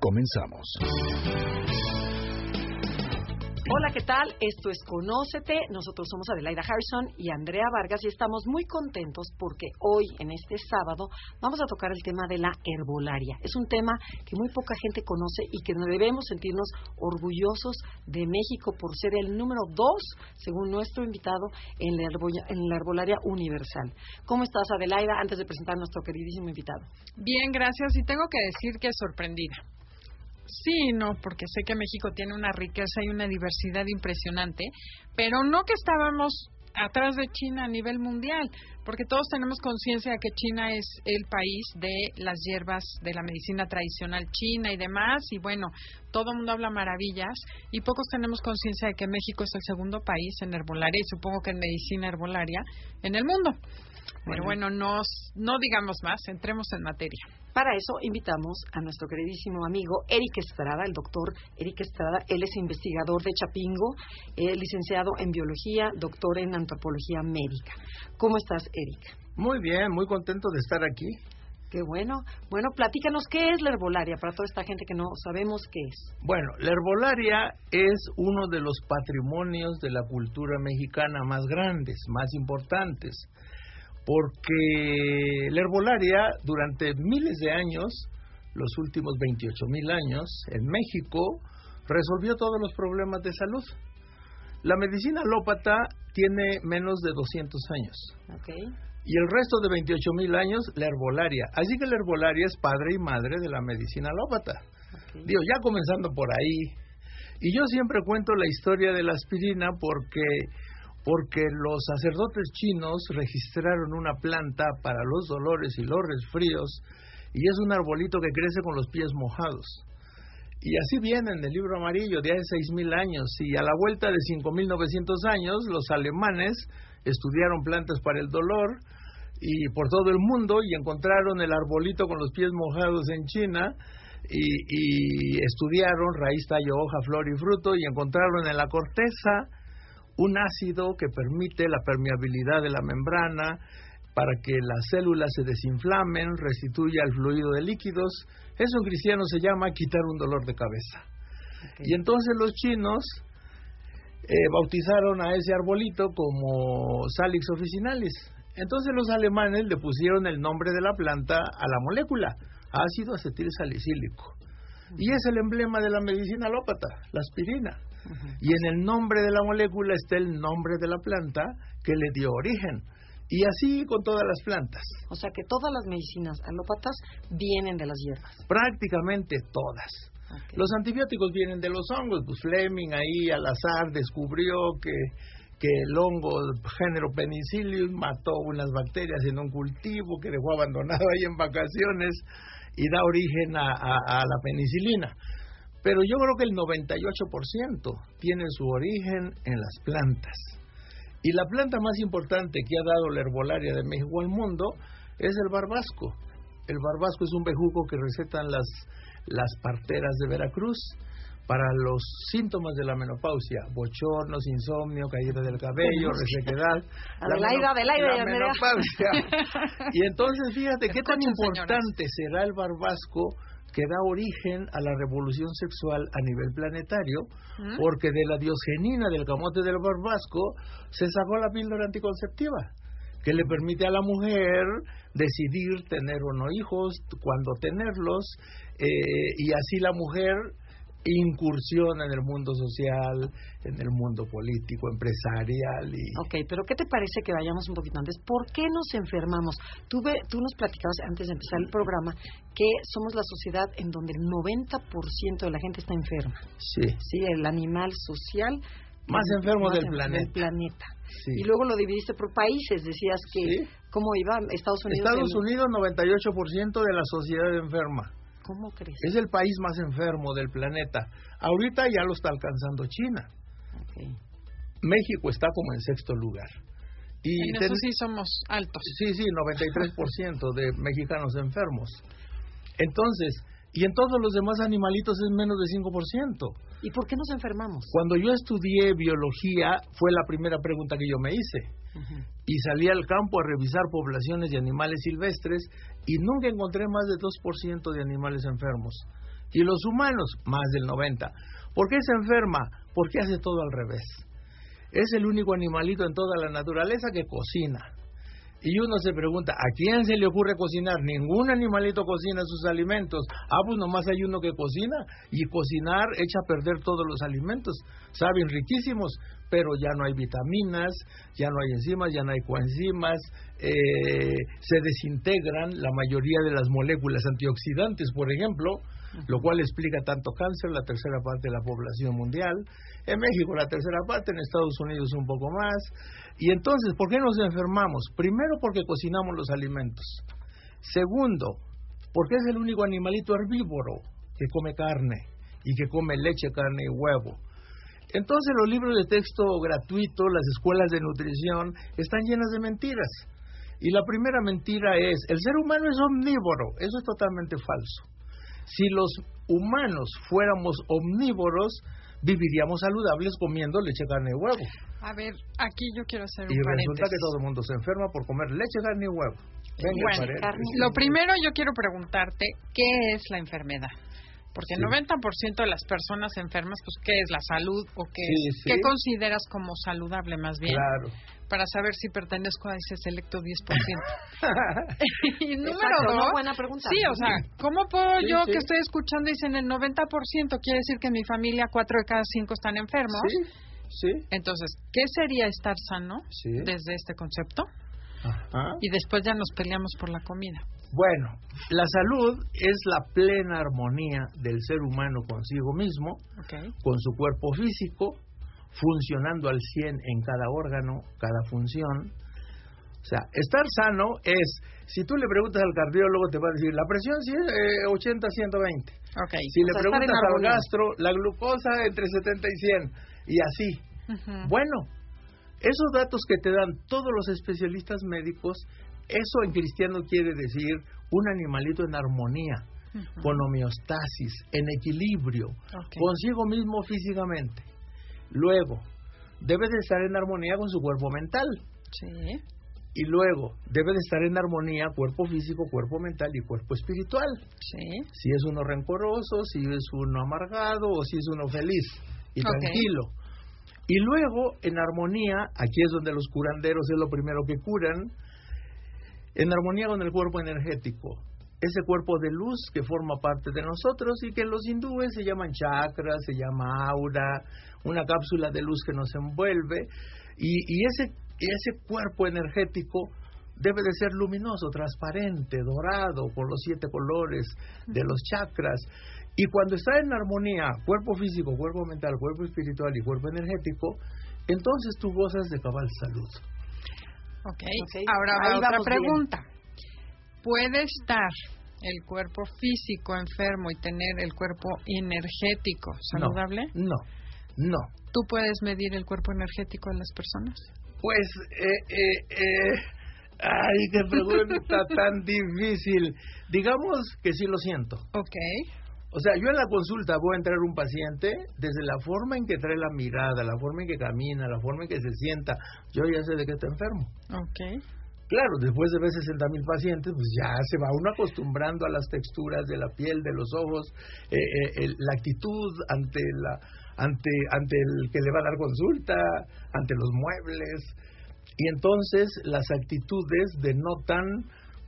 Comenzamos. Hola, ¿qué tal? Esto es Conócete. Nosotros somos Adelaida Harrison y Andrea Vargas y estamos muy contentos porque hoy, en este sábado, vamos a tocar el tema de la herbolaria. Es un tema que muy poca gente conoce y que debemos sentirnos orgullosos de México por ser el número dos, según nuestro invitado, en la, en la herbolaria universal. ¿Cómo estás, Adelaida, antes de presentar a nuestro queridísimo invitado? Bien, gracias. Y tengo que decir que sorprendida. Sí, no, porque sé que México tiene una riqueza y una diversidad impresionante, pero no que estábamos atrás de China a nivel mundial, porque todos tenemos conciencia de que China es el país de las hierbas de la medicina tradicional china y demás, y bueno, todo el mundo habla maravillas, y pocos tenemos conciencia de que México es el segundo país en herbolaria y supongo que en medicina herbolaria en el mundo. Pero bueno, nos, no digamos más, entremos en materia. Para eso invitamos a nuestro queridísimo amigo Eric Estrada, el doctor Eric Estrada. Él es investigador de Chapingo, eh, licenciado en biología, doctor en antropología médica. ¿Cómo estás, Eric? Muy bien, muy contento de estar aquí. Qué bueno. Bueno, platícanos qué es la herbolaria para toda esta gente que no sabemos qué es. Bueno, la herbolaria es uno de los patrimonios de la cultura mexicana más grandes, más importantes porque la herbolaria durante miles de años, los últimos 28 mil años, en México, resolvió todos los problemas de salud. La medicina alópata tiene menos de 200 años. Y el resto de 28 mil años, la herbolaria. Así que la herbolaria es padre y madre de la medicina alópata. Digo, ya comenzando por ahí. Y yo siempre cuento la historia de la aspirina porque porque los sacerdotes chinos registraron una planta para los dolores y los resfríos y es un arbolito que crece con los pies mojados. Y así viene en el libro amarillo de hace seis mil años y a la vuelta de cinco mil novecientos años los alemanes estudiaron plantas para el dolor y por todo el mundo y encontraron el arbolito con los pies mojados en China y estudiaron raíz, tallo, hoja, flor y fruto y encontraron en la corteza un ácido que permite la permeabilidad de la membrana para que las células se desinflamen, restituya el fluido de líquidos. Eso en cristiano se llama quitar un dolor de cabeza. Y entonces los chinos eh, bautizaron a ese arbolito como Salix officinalis. Entonces los alemanes le pusieron el nombre de la planta a la molécula, ácido acetil salicílico. Y es el emblema de la medicina alópata, la aspirina. Y en el nombre de la molécula está el nombre de la planta que le dio origen. Y así con todas las plantas. O sea que todas las medicinas alópatas vienen de las hierbas. Prácticamente todas. Los antibióticos vienen de los hongos. Pues Fleming ahí al azar descubrió que, que el hongo género penicillium mató unas bacterias en un cultivo que dejó abandonado ahí en vacaciones y da origen a la penicilina. Pero yo creo que el 98% tiene su origen en las plantas. Y la planta más importante que ha dado la herbolaria de México al mundo es el barbasco. El barbasco es un bejuco que recetan las, las parteras de Veracruz para los síntomas de la menopausia, bochornos, insomnio, caída del cabello, resequedad. Adelaida, Adelaida, la menopausia. y entonces fíjate qué tan importante será el barbasco que da origen a la revolución sexual a nivel planetario, ¿Mm? porque de la diosgenina del camote del barbasco se sacó la píldora anticonceptiva, que le permite a la mujer decidir tener o no hijos, cuándo tenerlos, eh, y así la mujer incursión en el mundo social, en el mundo político, empresarial. Y... Ok, pero ¿qué te parece que vayamos un poquito antes? ¿Por qué nos enfermamos? Tú, tú nos platicabas antes de empezar el programa que somos la sociedad en donde el 90% de la gente está enferma. Sí. Sí, el animal social. Más enfermo del planeta. planeta. Y luego lo dividiste por países, decías que, ¿cómo iba? Estados Unidos. Estados Unidos, 98% de la sociedad enferma. ¿Cómo crees? Es el país más enfermo del planeta. Ahorita ya lo está alcanzando China. México está como en sexto lugar. Y en eso sí somos altos. Sí, sí, 93% de mexicanos enfermos. Entonces, y en todos los demás animalitos es menos de 5%. ¿Y por qué nos enfermamos? Cuando yo estudié biología, fue la primera pregunta que yo me hice. Y salí al campo a revisar poblaciones de animales silvestres y nunca encontré más de 2% de animales enfermos. Y los humanos, más del 90%. ¿Por qué se enferma? Porque hace todo al revés. Es el único animalito en toda la naturaleza que cocina. Y uno se pregunta, ¿a quién se le ocurre cocinar? Ningún animalito cocina sus alimentos. Ah, pues nomás hay uno que cocina y cocinar echa a perder todos los alimentos. Saben riquísimos, pero ya no hay vitaminas, ya no hay enzimas, ya no hay coenzimas, eh, se desintegran la mayoría de las moléculas antioxidantes, por ejemplo, lo cual explica tanto cáncer, la tercera parte de la población mundial, en México la tercera parte, en Estados Unidos un poco más. Y entonces, ¿por qué nos enfermamos? Primero porque cocinamos los alimentos. Segundo, porque es el único animalito herbívoro que come carne y que come leche, carne y huevo. Entonces los libros de texto gratuitos, las escuelas de nutrición, están llenas de mentiras. Y la primera mentira es, el ser humano es omnívoro. Eso es totalmente falso. Si los humanos fuéramos omnívoros, viviríamos saludables comiendo leche, carne y huevo. A ver, aquí yo quiero hacer un Y resulta que todo el mundo se enferma por comer leche, carne y huevo. bueno, lo primero yo quiero preguntarte, ¿qué es la enfermedad? Porque el 90% de las personas enfermas, pues, ¿qué es la salud o qué, ¿qué consideras como saludable más bien? Claro. Para saber si pertenezco a ese selecto 10%. y número Exacto, dos. buena pregunta. Sí, o sea, ¿cómo puedo yo que estoy escuchando dicen el 90% quiere decir que en mi familia 4 de cada 5 están enfermos? Sí, sí. Entonces, ¿qué sería estar sano desde este concepto? Ajá. Y después ya nos peleamos por la comida. Bueno, la salud es la plena armonía del ser humano consigo mismo, con su cuerpo físico, funcionando al 100 en cada órgano, cada función. O sea, estar sano es, si tú le preguntas al cardiólogo, te va a decir, la presión sí es 80 120. Okay. Si le preguntas al gastro, la glucosa entre 70 y 100. Y así. Bueno, esos datos que te dan todos los especialistas médicos eso en cristiano quiere decir un animalito en armonía, con homeostasis, en equilibrio, consigo mismo físicamente. Luego, debe de estar en armonía con su cuerpo mental. Sí. Y luego, debe de estar en armonía cuerpo físico, cuerpo mental y cuerpo espiritual. Sí. Si es uno rencoroso, si es uno amargado o si es uno feliz y tranquilo. Y luego, en armonía, aquí es donde los curanderos es lo primero que curan, en armonía con el cuerpo energético, ese cuerpo de luz que forma parte de nosotros y que los hindúes se llaman chakras, se llama aura, una cápsula de luz que nos envuelve y, ese, ese cuerpo energético debe de ser luminoso, transparente, dorado, por los siete colores de los chakras. Y cuando está en armonía, cuerpo físico, cuerpo mental, cuerpo espiritual y cuerpo energético, entonces tú gozas de cabal salud. Ok, ahora otra pregunta. ¿Puede estar el cuerpo físico enfermo y tener el cuerpo energético saludable? No, no. ¿Tú puedes medir el cuerpo energético de las personas? Pues, eh, eh, eh, ay, qué pregunta tan difícil. Digamos que sí lo siento. Ok. O sea, yo en la consulta voy a entrar un paciente desde la forma en que trae la mirada, la forma en que camina, la forma en que se sienta. Yo ya sé de qué está enfermo. Ok. Claro, después de ver 60 mil pacientes, pues ya se va uno acostumbrando a las texturas de la piel, de los ojos, eh, eh, la actitud ante la ante ante el que le va a dar consulta, ante los muebles y entonces las actitudes denotan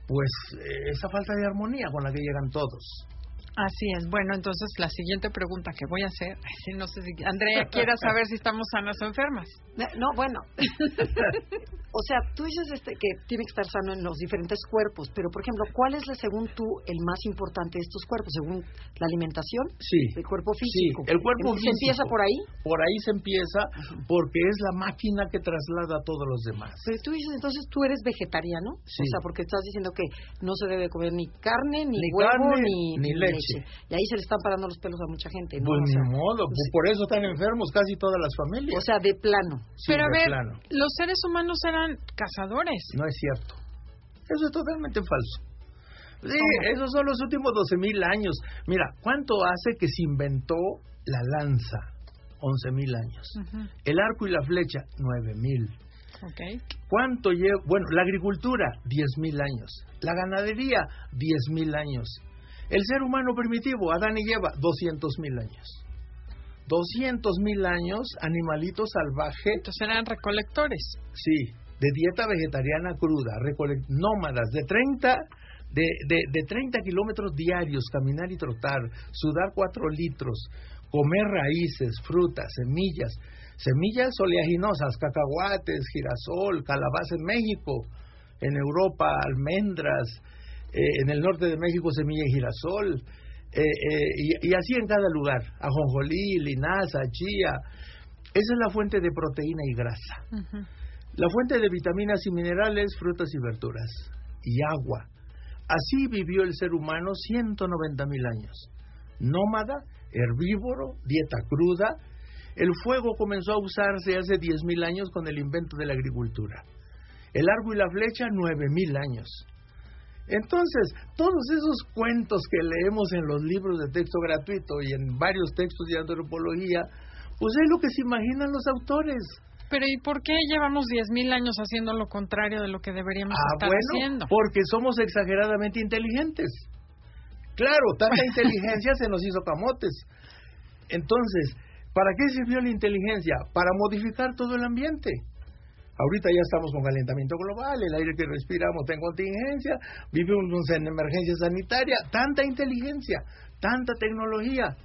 pues eh, esa falta de armonía con la que llegan todos. Así es. Bueno, entonces la siguiente pregunta que voy a hacer, no sé si Andrea quiera saber si estamos sanas o enfermas. No, bueno. o sea, tú dices este que tiene que estar sano en los diferentes cuerpos, pero por ejemplo, ¿cuál es, según tú, el más importante de estos cuerpos? ¿Según la alimentación? Sí. ¿El cuerpo físico? Sí, el cuerpo físico. ¿Se empieza por ahí? Por ahí se empieza porque es la máquina que traslada a todos los demás. Pero tú dices, entonces tú eres vegetariano. Sí. O sea, porque estás diciendo que no se debe comer ni carne, ni, ni huevo, carne, ni, ni leche. Noche. Y ahí se le están parando los pelos a mucha gente, ¿no? Pues O ni sea, modo, pues, por eso están enfermos casi todas las familias. o sea, de plano. Sí, Pero a ver, plano. los seres humanos eran cazadores. No es cierto. Eso es totalmente falso. Sí, ¿Cómo? esos son los últimos 12.000 años. Mira, ¿cuánto hace que se inventó la lanza? 11.000 años. El arco y la flecha, 9.000. ok. ¿Cuánto lleva? Bueno, la agricultura, 10.000 años. La ganadería, 10.000 años. El ser humano primitivo, Adán y Eva, 200.000 años. 200.000 años, animalito salvaje, Entonces eran recolectores. sí, de dieta vegetariana cruda, nómadas, de 30, de, de, de 30 kilómetros diarios, caminar y trotar, sudar 4 litros, comer raíces, frutas, semillas, semillas oleaginosas, cacahuates, girasol, calabaza en México, en Europa, almendras, eh, en el norte de México semilla de girasol, eh, eh, y, y así en cada lugar, ajonjolí, linaza, chía. Esa es la fuente de proteína y grasa. La fuente de vitaminas y minerales, frutas y verduras. Y agua. Así vivió el ser humano 190 mil años. Nómada, herbívoro, dieta cruda. El fuego comenzó a usarse hace 10 mil años con el invento de la agricultura. El arco y la flecha, 9 mil años. Entonces, todos esos cuentos que leemos en los libros de texto gratuito y en varios textos de antropología, pues es lo que se imaginan los autores. Pero ¿y por qué llevamos 10.000 años haciendo lo contrario de lo que deberíamos Ah, estar bueno, haciendo? porque somos exageradamente inteligentes. Claro, tanta inteligencia se nos hizo camotes. Entonces, ¿para qué sirvió la inteligencia? Para modificar todo el ambiente. Ahorita ya estamos con calentamiento global, el aire que respiramos está en contingencia, vivimos en emergencia sanitaria, tanta inteligencia, tanta tecnología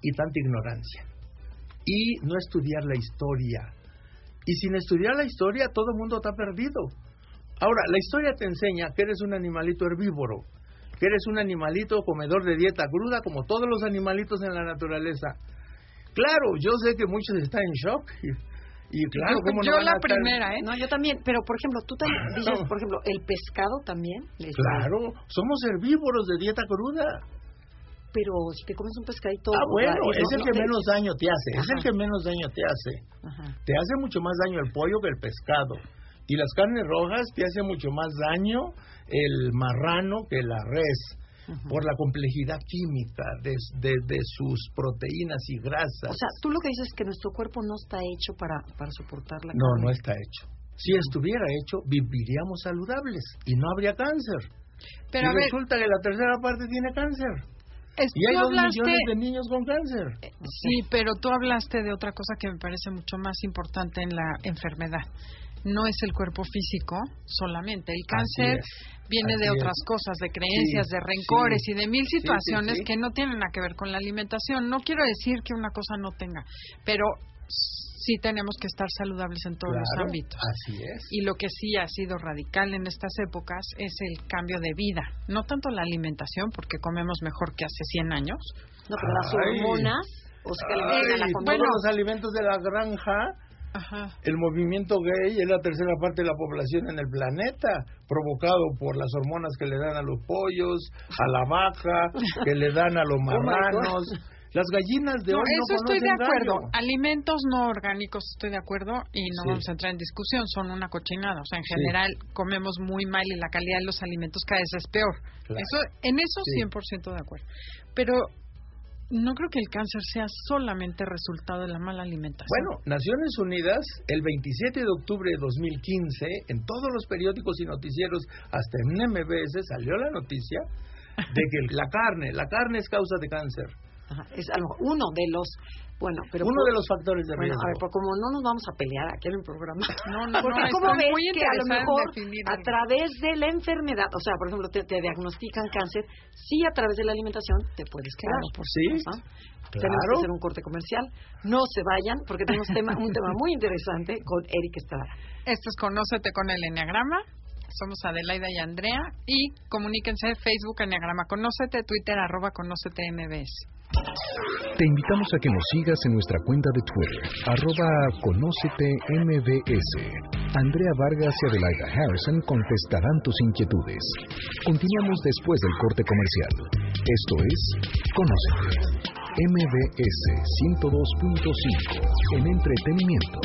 y tanta ignorancia. Y no estudiar la historia. Y sin estudiar la historia, todo el mundo está perdido. Ahora, la historia te enseña que eres un animalito herbívoro, que eres un animalito comedor de dieta cruda como todos los animalitos en la naturaleza. Claro, yo sé que muchos están en shock y, claro, yo ¿cómo no yo a la estar- primera, ¿eh? No, yo también, pero por ejemplo, tú también dices, por ejemplo, el pescado también. les- Claro, somos herbívoros de dieta cruda. Pero si te comes un pescadito... Ah, bueno, y es no- el no que menos daño te hace, es el Ajá. que menos daño te hace. Ajá. Te hace mucho más daño el pollo que el pescado. Y las carnes rojas te hace mucho más daño el marrano que la res, Por la complejidad química de, de- de sus proteínas y grasas. O sea, tú lo que dices es que nuestro cuerpo no está hecho para, para soportar la no, carne. no está hecho. Si estuviera hecho, viviríamos saludables y no habría cáncer. Pero y a ver, resulta que la tercera parte tiene cáncer. es- Y hay tú dos hablaste... millones de niños con cáncer. Sí, pero tú hablaste de otra cosa que me parece mucho más importante en la enfermedad. No es el cuerpo físico solamente. El cáncer viene de otras es. cosas, de creencias, Sí, de rencores sí. y de mil Sí, sí, situaciones sí. que no tienen nada que ver con la alimentación. No quiero decir que una cosa no tenga, pero sí tenemos que estar saludables en todos los ámbitos. Así es. Y lo que sí ha sido radical en estas épocas es el cambio de vida. No tanto la alimentación, porque comemos mejor que hace 100 años. No, pero las hormonas, o sea, que le la Ay, comida. todos los alimentos de la granja Ajá. El movimiento gay es la tercera parte de la población en el planeta, provocado por las hormonas que le dan a los pollos, a la vaca, que le dan a los my marranos. Las gallinas de No, hoy no eso estoy de acuerdo. Alimentos no orgánicos estoy de acuerdo y no Sí. vamos a entrar en discusión, son una cochinada. O sea, en Sí. general comemos muy mal y la calidad de los alimentos cada vez es peor. Claro. Eso, en eso Sí. 100% de acuerdo. Pero no creo que el cáncer sea solamente resultado de la mala alimentación. Bueno, Naciones Unidas, el 27 de octubre de 2015, en todos los periódicos y noticieros, hasta en MBS, salió la noticia de que la carne, la carne es causa de cáncer. Ajá, es a lo mejor uno de los, bueno, pero Uno por- de los factores de bueno, riesgo. a ver, pues como no nos vamos a pelear aquí en el programa, No, no, porque no, ¿cómo ves muy que a lo mejor definir a través de la enfermedad, o sea, por ejemplo, te, te diagnostican cáncer, sí a través de la alimentación te puedes quedar. Claro, por Sí. Tenemos que claro. hacer un corte comercial. No se vayan porque tenemos tema, un tema muy interesante con Eric Estrada. Esto es Conócete con el Enneagrama. Somos Adelaida y Andrea. Y comuníquense Facebook Enneagrama Conócete, Twitter arroba Conócete MBS. Te invitamos a que nos sigas en nuestra cuenta de Twitter, arroba Conócete MBS. Andrea Vargas y Adelaida Harrison contestarán tus inquietudes. Continuamos después del corte comercial. Esto es Conócete. MBS 102.5. En entretenimiento.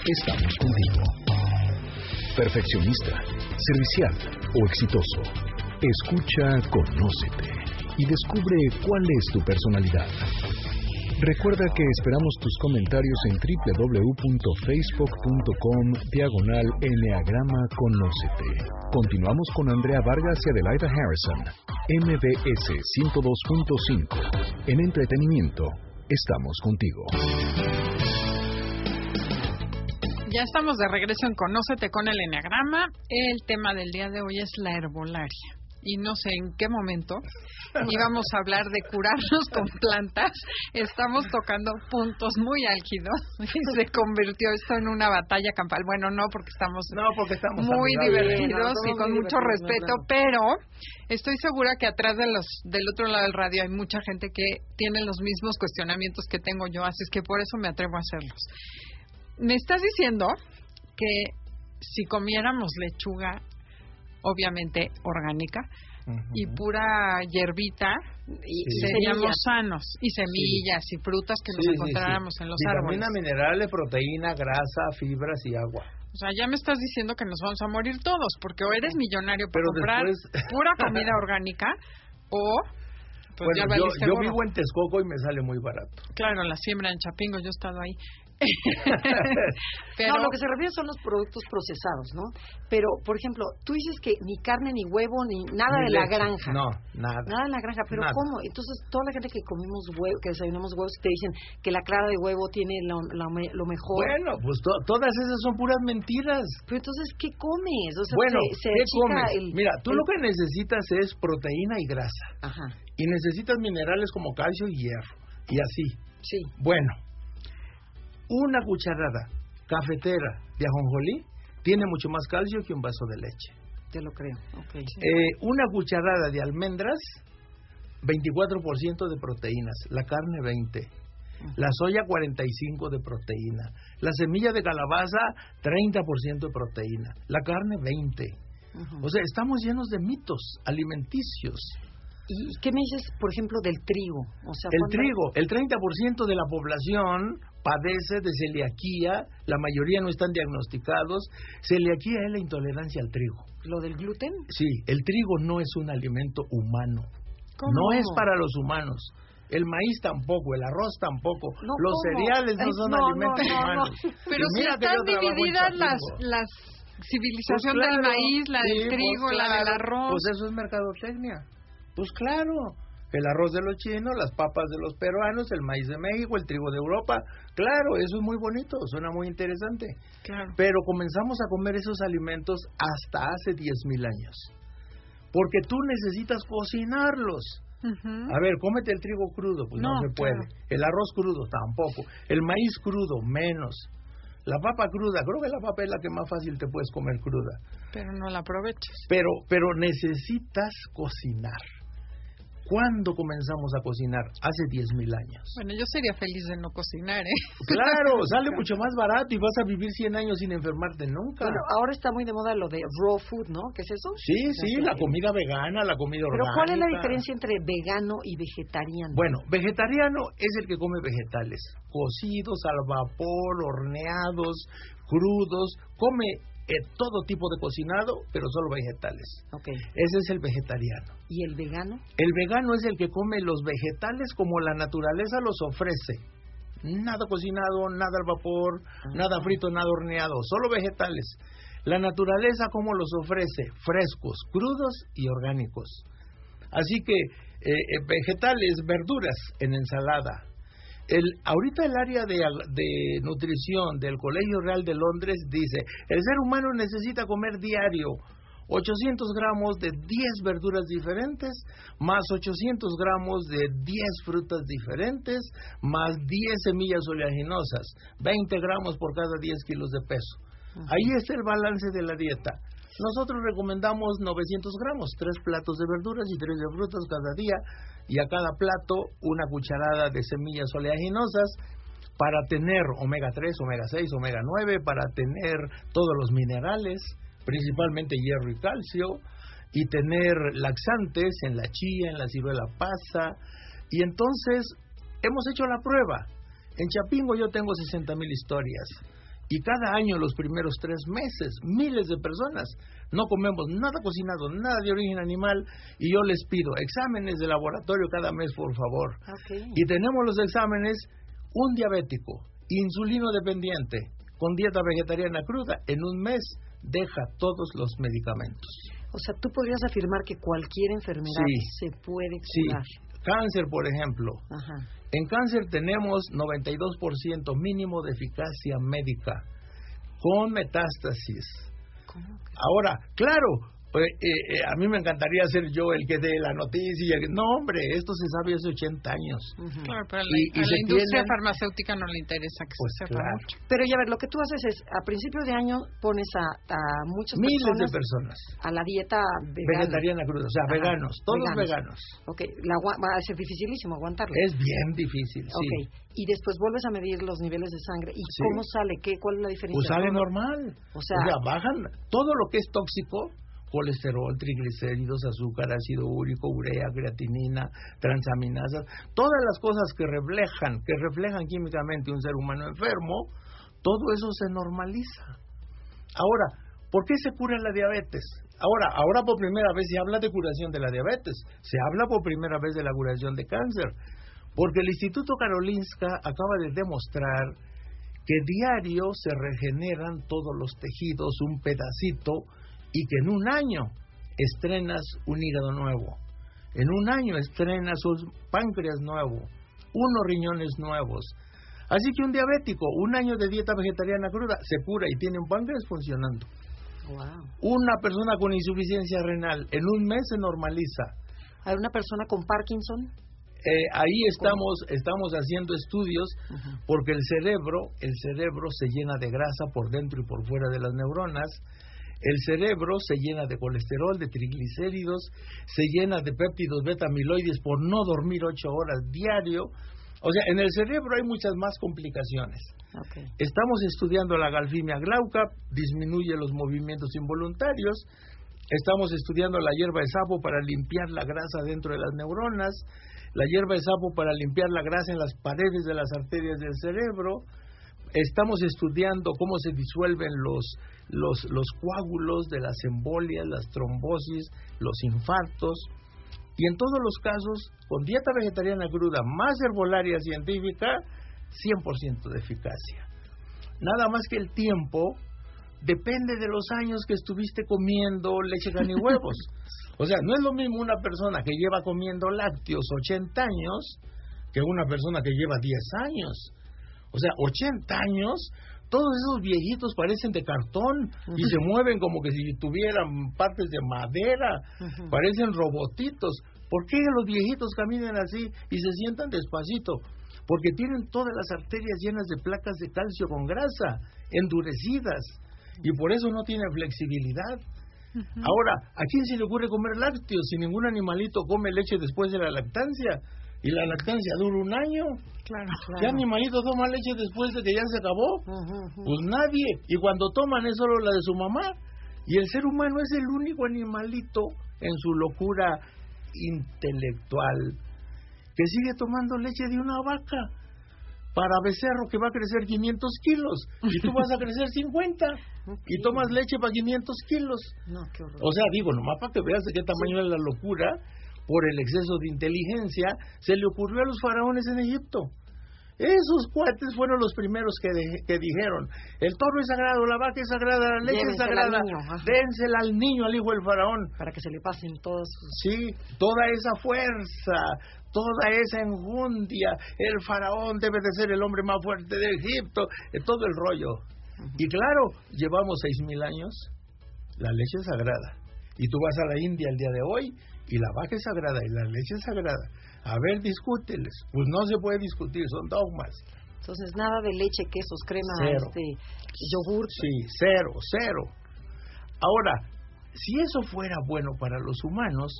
Estamos contigo. Perfeccionista, servicial o exitoso. Escucha Conócete y descubre cuál es tu personalidad. Recuerda que esperamos tus comentarios en www.facebook.com diagonal Enneagrama Conócete. Continuamos con Andrea Vargas y Adelaida Harrison. MBS 102.5. En entretenimiento, estamos contigo. Ya estamos de regreso en Conócete con el Enneagrama. El tema del día de hoy es la herbolaria y no sé en qué momento íbamos a hablar de curarnos con plantas. Estamos tocando puntos muy álgidos y se convirtió esto en una batalla campal. Bueno, no porque estamos, no, porque estamos muy divertidos y con mucho respeto, pero estoy segura que atrás de los del otro lado del radio hay mucha gente que tiene los mismos cuestionamientos que tengo yo, así es que por eso me atrevo a hacerlos. Me estás diciendo que si comiéramos lechuga obviamente orgánica, y pura hierbita, y seríamos sanos, y semillas y frutas que nos encontráramos en los Vitamina, árboles. minerales, proteína, grasa, fibras y agua. O sea, ya me estás diciendo que nos vamos a morir todos, porque o eres millonario para Pero comprar después- pura comida orgánica, o pues ya bueno, yo, yo vivo en Texcoco y me sale muy barato. Claro, la siembra en Chapingo, yo he estado ahí. Pero No, lo que se refiere son los productos procesados, ¿no? Pero, por ejemplo, tú dices que ni carne, ni huevo, ni nada Ni de la granja. No, nada. Nada de la granja, pero Nada. ¿cómo? Entonces, toda la gente que comimos huevo, que desayunamos huevos, te dicen que la clara de huevo tiene lo, lo me- lo mejor. Bueno, pues to- todas esas son puras mentiras. Pero entonces, ¿qué comes? O sea, bueno, se, se ¿qué comes? el- Mira, tú el- lo que necesitas es proteína y grasa. Ajá, Y necesitas minerales como calcio y hierro. Y así. sí. Bueno, una cucharada cafetera de ajonjolí tiene mucho más calcio que un vaso de leche. Te lo creo. Okay. Eh, una cucharada de almendras, 24% de proteínas, la carne 20, la soya 45 de proteína, la semilla de calabaza 30% de proteína, la carne 20. Ujú. O sea, estamos llenos de mitos alimenticios. ¿Y qué me dices, por ejemplo, del trigo? O sea, El ¿cuánto- trigo, el 30% de la población padece de celiaquía, la mayoría no están diagnosticados. Celiaquía es la intolerancia al trigo. ¿Lo del gluten? Sí, el trigo no es un alimento humano. ¿Cómo? No es para los humanos. El maíz tampoco, el arroz tampoco, No, los ¿cómo? cereales no son no, no, alimentos no, no. humanos. Pero si están divididas las, las civilización Pues del maíz, la sí, del trigo, pues la del arroz. Pues eso es mercadotecnia. Pues claro, el arroz de los chinos, las papas de los peruanos, el maíz de México, el trigo de Europa. Claro, eso es muy bonito, suena muy interesante. claro. Pero comenzamos a comer esos alimentos hasta hace 10.000 años. Porque tú necesitas cocinarlos. A ver, cómete el trigo crudo, pues no, No, se puede. claro. El arroz crudo tampoco. El maíz crudo, menos. La papa cruda, creo que la papa es la que más fácil te puedes comer cruda. Pero no la aproveches. Pero, pero necesitas cocinar. ¿Cuándo comenzamos a cocinar? Hace 10.000 años. Bueno, yo sería feliz de no cocinar, ¿eh? Claro, sale mucho más barato y vas a vivir 100 años sin enfermarte nunca. Bueno, ahora está muy de moda lo de raw food, ¿no? ¿Qué es eso? Sí, sí, la comida vegana, la comida Pero orgánica. ¿cuál es la diferencia entre vegano y vegetariano? Bueno, vegetariano es el que come vegetales, cocidos, al vapor, horneados, crudos, come eh, todo tipo de cocinado, pero solo vegetales. Ese es el vegetariano. ¿Y el vegano? El vegano es el que come los vegetales como la naturaleza los ofrece. Nada cocinado, nada al vapor, nada frito, nada horneado, solo vegetales. La naturaleza como los ofrece, frescos, crudos y orgánicos. Así que eh, eh, vegetales, verduras en ensalada. El, ahorita el área de, de nutrición del Colegio Real de Londres dice, el ser humano necesita comer diario 800 gramos de 10 verduras diferentes, más 800 gramos de 10 frutas diferentes, más 10 semillas oleaginosas, 20 gramos por cada 10 kilos de peso. Ahí está el balance de la dieta. Nosotros recomendamos 900 gramos, tres platos de verduras y tres de frutas cada día, y a cada plato una cucharada de semillas oleaginosas para tener omega 3, omega 6, omega 9, para tener todos los minerales, principalmente hierro y calcio, y tener laxantes en la chía, en la ciruela pasa. Y entonces hemos hecho la prueba. En Chapingo yo tengo 60 mil historias. Y cada año, los primeros tres meses, miles de personas no comemos nada cocinado, nada de origen animal. Y yo les pido exámenes de laboratorio cada mes, por favor. Y tenemos los exámenes, un diabético, insulino dependiente, con dieta vegetariana cruda, en un mes deja todos los medicamentos. O sea, tú podrías afirmar que cualquier enfermedad se puede curar. Sí. Cáncer, por ejemplo. En cáncer tenemos 92% mínimo de eficacia médica con metástasis. Ahora, claro, pues, eh, eh, a mí me encantaría ser yo el que dé la noticia. No, hombre, esto se sabe hace 80 años. Claro, pero a la, industria farmacéutica no le interesa que pues se sepa mucho. Pero ya ver, lo que tú haces es, a principios de año pones a, a muchas Miles personas de personas. a la dieta vegana. Vegetariana cruda, o sea, Ajá, veganos, todos veganos. veganos. Ok, la, va a ser dificilísimo aguantarlo. Es bien difícil, sí. Ok, y después vuelves a medir los niveles de sangre. ¿Y Sí. cómo sale? ¿Qué, ¿Cuál es la diferencia? Pues sale ¿Cómo- normal. O sea- bajan todo lo que es tóxico, colesterol, triglicéridos, azúcar, ácido úrico, urea, creatinina, transaminasas, todas las cosas que reflejan, que reflejan químicamente un ser humano enfermo, todo eso se normaliza. Ahora, ¿por qué se cura la diabetes? Ahora, ahora por primera vez se habla de curación de la diabetes, se habla por primera vez de la curación de cáncer, porque el Instituto Karolinska acaba de demostrar que diario se regeneran todos los tejidos un pedacito y que en un año estrenas un hígado nuevo, en un año estrenas un páncreas nuevo, unos riñones nuevos. Así que un diabético, un año de dieta vegetariana cruda, se cura y tiene un páncreas funcionando. Wow. Una persona con insuficiencia renal, en un mes se normaliza. ¿Hay una persona con Parkinson? Eh, ahí estamos, estamos haciendo estudios Ujú. porque el cerebro, el cerebro se llena de grasa por dentro y por fuera de las neuronas. El cerebro se llena de colesterol, de triglicéridos, se llena de péptidos beta amiloides por no dormir ocho horas diario. O sea, en el cerebro hay muchas más complicaciones. Estamos estudiando la galfimia glauca, disminuye los movimientos involuntarios. Estamos estudiando la hierba de sapo para limpiar la grasa dentro de las neuronas, la hierba de sapo para limpiar la grasa en las paredes de las arterias del cerebro. Estamos estudiando cómo se disuelven los, los, los coágulos de las embolias, las trombosis, los infartos. Y en todos los casos, con dieta vegetariana cruda más herbolaria científica, 100% de eficacia. Nada más que el tiempo depende de los años que estuviste comiendo leche, carne y huevos. O sea, no es lo mismo una persona que lleva comiendo lácteos 80 años que una persona que lleva 10 años. O sea, 80 años, todos esos viejitos parecen de cartón y se mueven como que si tuvieran partes de madera, parecen robotitos. ¿Por qué los viejitos caminan así y se sientan despacito? Porque tienen todas las arterias llenas de placas de calcio con grasa, endurecidas, y por eso no tienen flexibilidad. Ahora, ¿a quién se le ocurre comer lácteos si ningún animalito come leche después de la lactancia? Y la lactancia dura un año. Claro. ¿Qué animalito toma leche después de que ya se acabó? Pues nadie. Y cuando toman es solo la de su mamá. Y el ser humano es el único animalito en su locura intelectual que sigue tomando leche de una vaca para becerro que va a crecer 500 kilos y tú vas a crecer 50 y tomas leche para 500 kilos. No, qué horror. O sea, digo, nomás para que veas de qué tamaño es la locura, por el exceso de inteligencia, se le ocurrió a los faraones en Egipto. Esos cuates fueron los primeros que, de- que dijeron, el toro es sagrado, la vaca es sagrada, la leche es al sagrada, niño, ajá. dénsela al niño, al hijo del faraón. Para que se le pasen todos sus... Sí, toda esa fuerza, toda esa enjundia, el faraón debe de ser el hombre más fuerte de Egipto, eh, todo el rollo. Y claro, llevamos seis mil años, la leche es sagrada. Y tú vas a la India el día de hoy y la vaca es sagrada y la leche es sagrada. A ver, discúteles. Pues no se puede discutir, son dogmas. Entonces, nada de leche, quesos, crema, Cero. este, yogurt. Sí, cero, cero. Ahora, si eso fuera bueno para los humanos,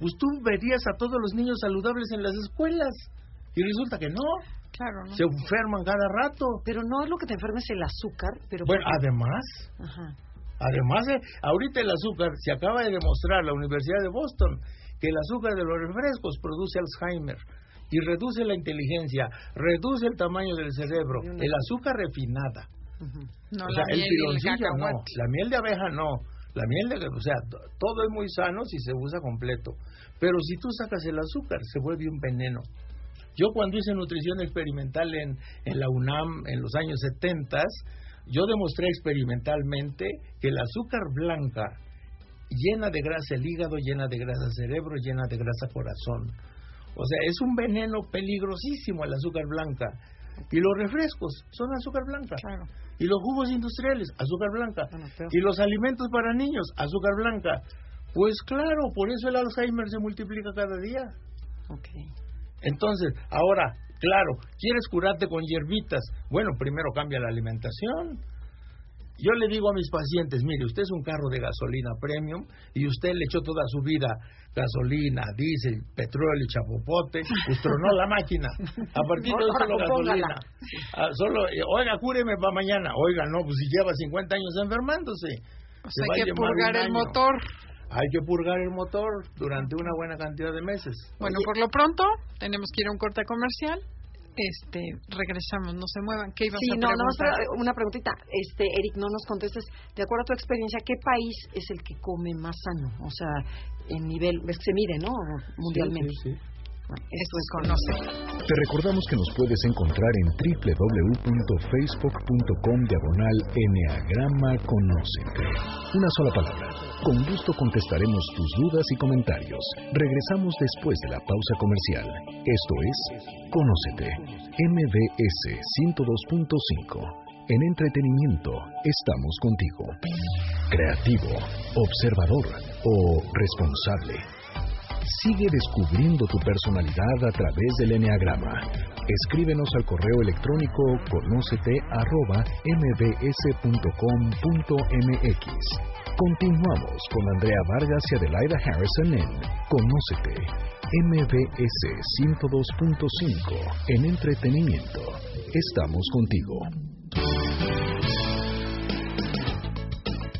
pues tú verías a todos los niños saludables en las escuelas. Y resulta que no, Claro, ¿no? se enferman cada rato. Pero no es lo que te enfermes el azúcar, pero... Bueno, porque- además, Ajá. Además, eh, ahorita el azúcar, se acaba de demostrar la Universidad de Boston que el azúcar de los refrescos produce Alzheimer y reduce la inteligencia, reduce el tamaño del cerebro. El azúcar refinada. No, o sea, el piloncillo no, la miel de abeja no. La miel de, o sea, todo es muy sano si se usa completo. Pero si tú sacas el azúcar, se vuelve un veneno. Yo cuando hice nutrición experimental en, en la UNAM en los años 70, yo demostré experimentalmente que el azúcar blanca llena de grasa el hígado, llena de grasa el cerebro, llena de grasa corazón. O sea, es un veneno peligrosísimo el azúcar blanca. Y los refrescos son azúcar blanca. Claro. Y los jugos industriales, azúcar blanca. Bueno. Y los alimentos para niños, azúcar blanca. Pues claro, por eso el Alzheimer se multiplica cada día. Entonces, ahora, claro, ¿quieres curarte con hierbitas? Bueno, primero cambia la alimentación. Yo le digo a mis pacientes, mire, usted es un carro de gasolina premium y usted le echó toda su vida gasolina, diésel, petróleo y chapopote, pues tronó la máquina. A partir de hoy solo gasolina. Ah, solo, eh, oiga, cúreme para mañana. Oiga, no, pues si lleva 50 años enfermándose. O sea, a hay que purgar el motor. Hay que purgar el motor durante una buena cantidad de meses. Bueno, por lo pronto tenemos que ir a un corte comercial. Este, regresamos, no se muevan. ¿Qué ibas Sí, a no, preguntar? para- una preguntita. Este, Eric, no nos contestes. De acuerdo a tu experiencia, ¿qué país es el que come más sano? O sea, en nivel, que se mide, ¿no? Mundialmente. Sí, sí, sí. Esto es Conoce. Te recordamos que nos puedes encontrar en www.facebook.com diagonal Enneagrama Conócete. Una sola palabra. Con gusto contestaremos tus dudas y comentarios. Regresamos después de la pausa comercial. Esto es Conócete. MBS 102.5. En entretenimiento estamos contigo. Creativo, observador o responsable. Sigue descubriendo tu personalidad a través del Enneagrama. Escríbenos al correo electrónico conócete. Continuamos con Andrea Vargas y Adelaida Harrison en Conócete, MBS 102.5 en entretenimiento. Estamos contigo.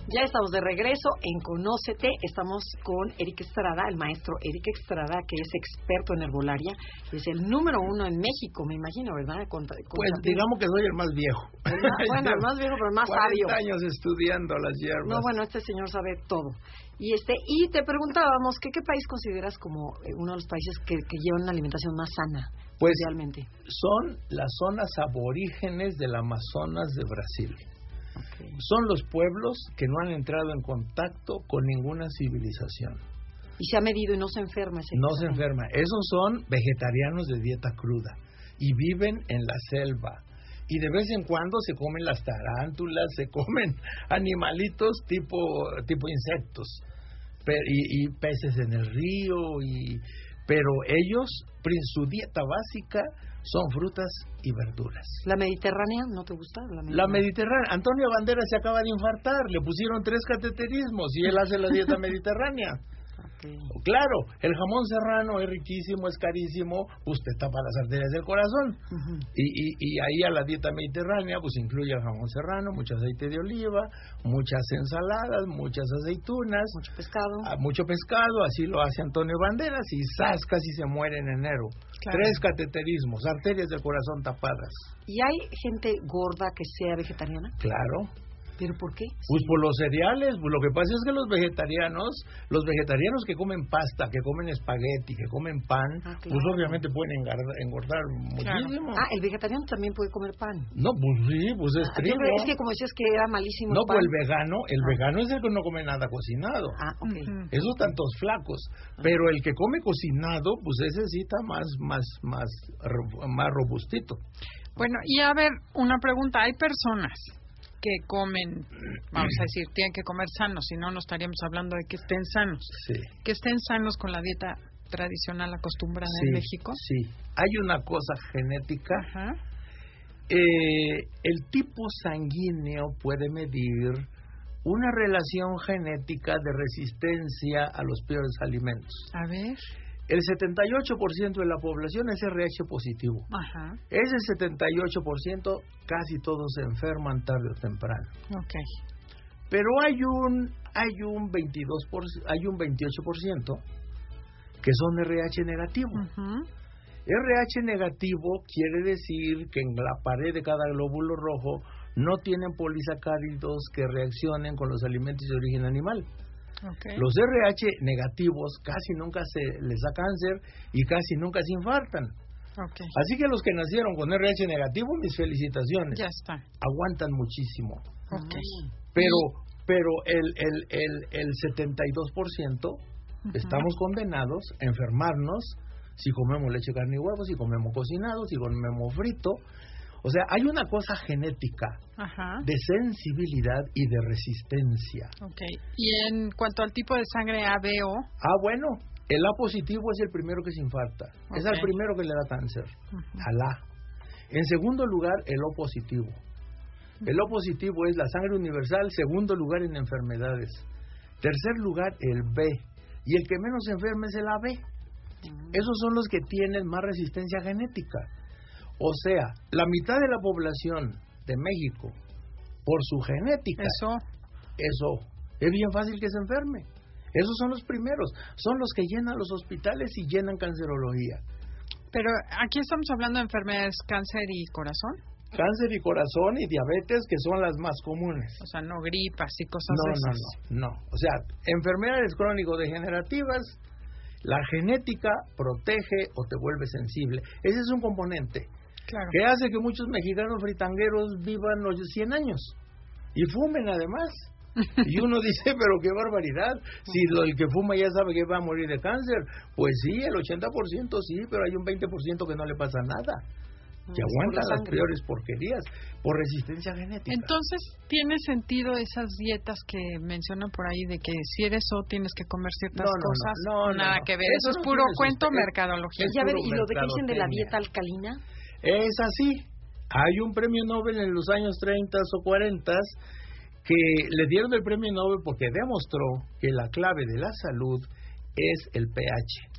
Ya estamos de regreso en Conócete. Estamos con Eric Estrada, el maestro Eric Estrada, que es experto en herbolaria. Es el número uno en México, me imagino, ¿verdad? Con- con Pues digamos que soy el más viejo. El más- bueno, el más viejo, pero el más 40 sabio. años estudiando las hierbas. No, bueno, este señor sabe todo. Y este y te preguntábamos que qué país consideras como eh, uno de los países que, que llevan una alimentación más sana Pues mundialmente. son las zonas aborígenes del Amazonas de Brasil. Son los pueblos que no han entrado en contacto con ninguna civilización. Y se ha medido y no se enferma ese No se enferma. Esos son vegetarianos de dieta cruda y viven en la selva. Y de vez en cuando se comen las tarántulas, se comen animalitos tipo, tipo insectos y, y peces en el río. Y, pero ellos, su dieta básica son frutas y verduras. ¿La mediterránea no te gusta? La La mediterránea. mediterránea. Antonio Banderas se acaba de infartar, le pusieron tres cateterismos y él hace la dieta mediterránea. Claro, el jamón serrano es riquísimo, es carísimo, pues te tapa las arterias del corazón. Y, y, y ahí a la dieta mediterránea, pues incluye el jamón serrano, mucho aceite de oliva, muchas ensaladas, muchas aceitunas, Mucho pescado. ah, mucho pescado, así lo hace Antonio Banderas y ¡zas! casi se muere en enero. Claro. Tres cateterismos, arterias del corazón tapadas. ¿Y hay gente gorda que sea vegetariana? Claro. ¿Pero por qué? Pues por los cereales, pues lo que pasa es que los vegetarianos, los vegetarianos que comen pasta, que comen espagueti, que comen pan, Ah, pues obviamente pueden engordar, engordar muchísimo. Ah, el vegetariano también puede comer pan. No, pues sí, pues es Ah, trigo. es que como decías que era malísimo No, el pan. pues el vegano, el Ah. vegano es el que no come nada cocinado. Ah, ok. Ujú. Esos tantos flacos, pero el que come cocinado, pues ese sí está más, más, más, más robustito. Bueno, y a ver, una pregunta. Hay personas que comen, vamos a decir, tienen que comer sanos, si no, no estaríamos hablando de que estén sanos. Sí. Que estén sanos con la dieta tradicional acostumbrada sí, en México. Sí. Hay una cosa genética Ajá. Eh, el tipo sanguíneo puede medir una relación genética de resistencia a los peores alimentos. A ver. El 78% de la población es RH positivo. Ajá. Ese 78% casi todos se enferman tarde o temprano. Pero hay un hay un 22 hay un 28% que son RH negativo. RH negativo quiere decir que en la pared de cada glóbulo rojo no tienen polisacáridos que reaccionen con los alimentos de origen animal. Los RH negativos casi nunca se les da cáncer y casi nunca se infartan. Así que los que nacieron con RH negativo, mis felicitaciones. Ya está. Aguantan muchísimo. Pero, pero el, el, el, el 72% estamos condenados a enfermarnos si comemos leche, carne y huevos, si comemos cocinado, si comemos frito. O sea, hay una cosa genética de sensibilidad y de resistencia. Okay. Y en cuanto al tipo de sangre ABO. Ah, bueno, el A positivo es el primero que se infarta. Es el primero que le da cáncer. Al A. En segundo lugar, el O positivo. El O positivo es la sangre universal, segundo lugar en enfermedades. Tercer lugar, el B. Y el que menos enferma es el AB. Mm. Esos son los que tienen más resistencia genética. O sea, la mitad de la población de México, por su genética, eso, eso es bien fácil que se enferme. Esos son los primeros, son los que llenan los hospitales y llenan cancerología. Pero aquí estamos hablando de enfermedades cáncer y corazón. Cáncer y corazón y diabetes, que son las más comunes. O sea, no gripas y cosas no, esas. No, no, no. O sea, enfermedades crónico-degenerativas, la genética protege o te vuelve sensible. Ese es un componente claro. que hace que muchos mexicanos fritangueros vivan los 100 años y fumen además. Y uno dice, pero qué barbaridad, si el que fuma ya sabe que va a morir de cáncer. Pues sí, el 80% sí, pero hay un 20% que no le pasa nada que aguanta las peores porquerías por resistencia genética. Entonces, ¿tiene sentido esas dietas que mencionan por ahí de que si eres O tienes que comer ciertas cosas? No, nada que ver, eso, es puro cuento mercadología. y y lo de que dicen de la dieta alcalina. Es así. Hay un premio Nobel en los años 30 o 40 que le dieron el premio Nobel porque demostró que la clave de la salud es el pH.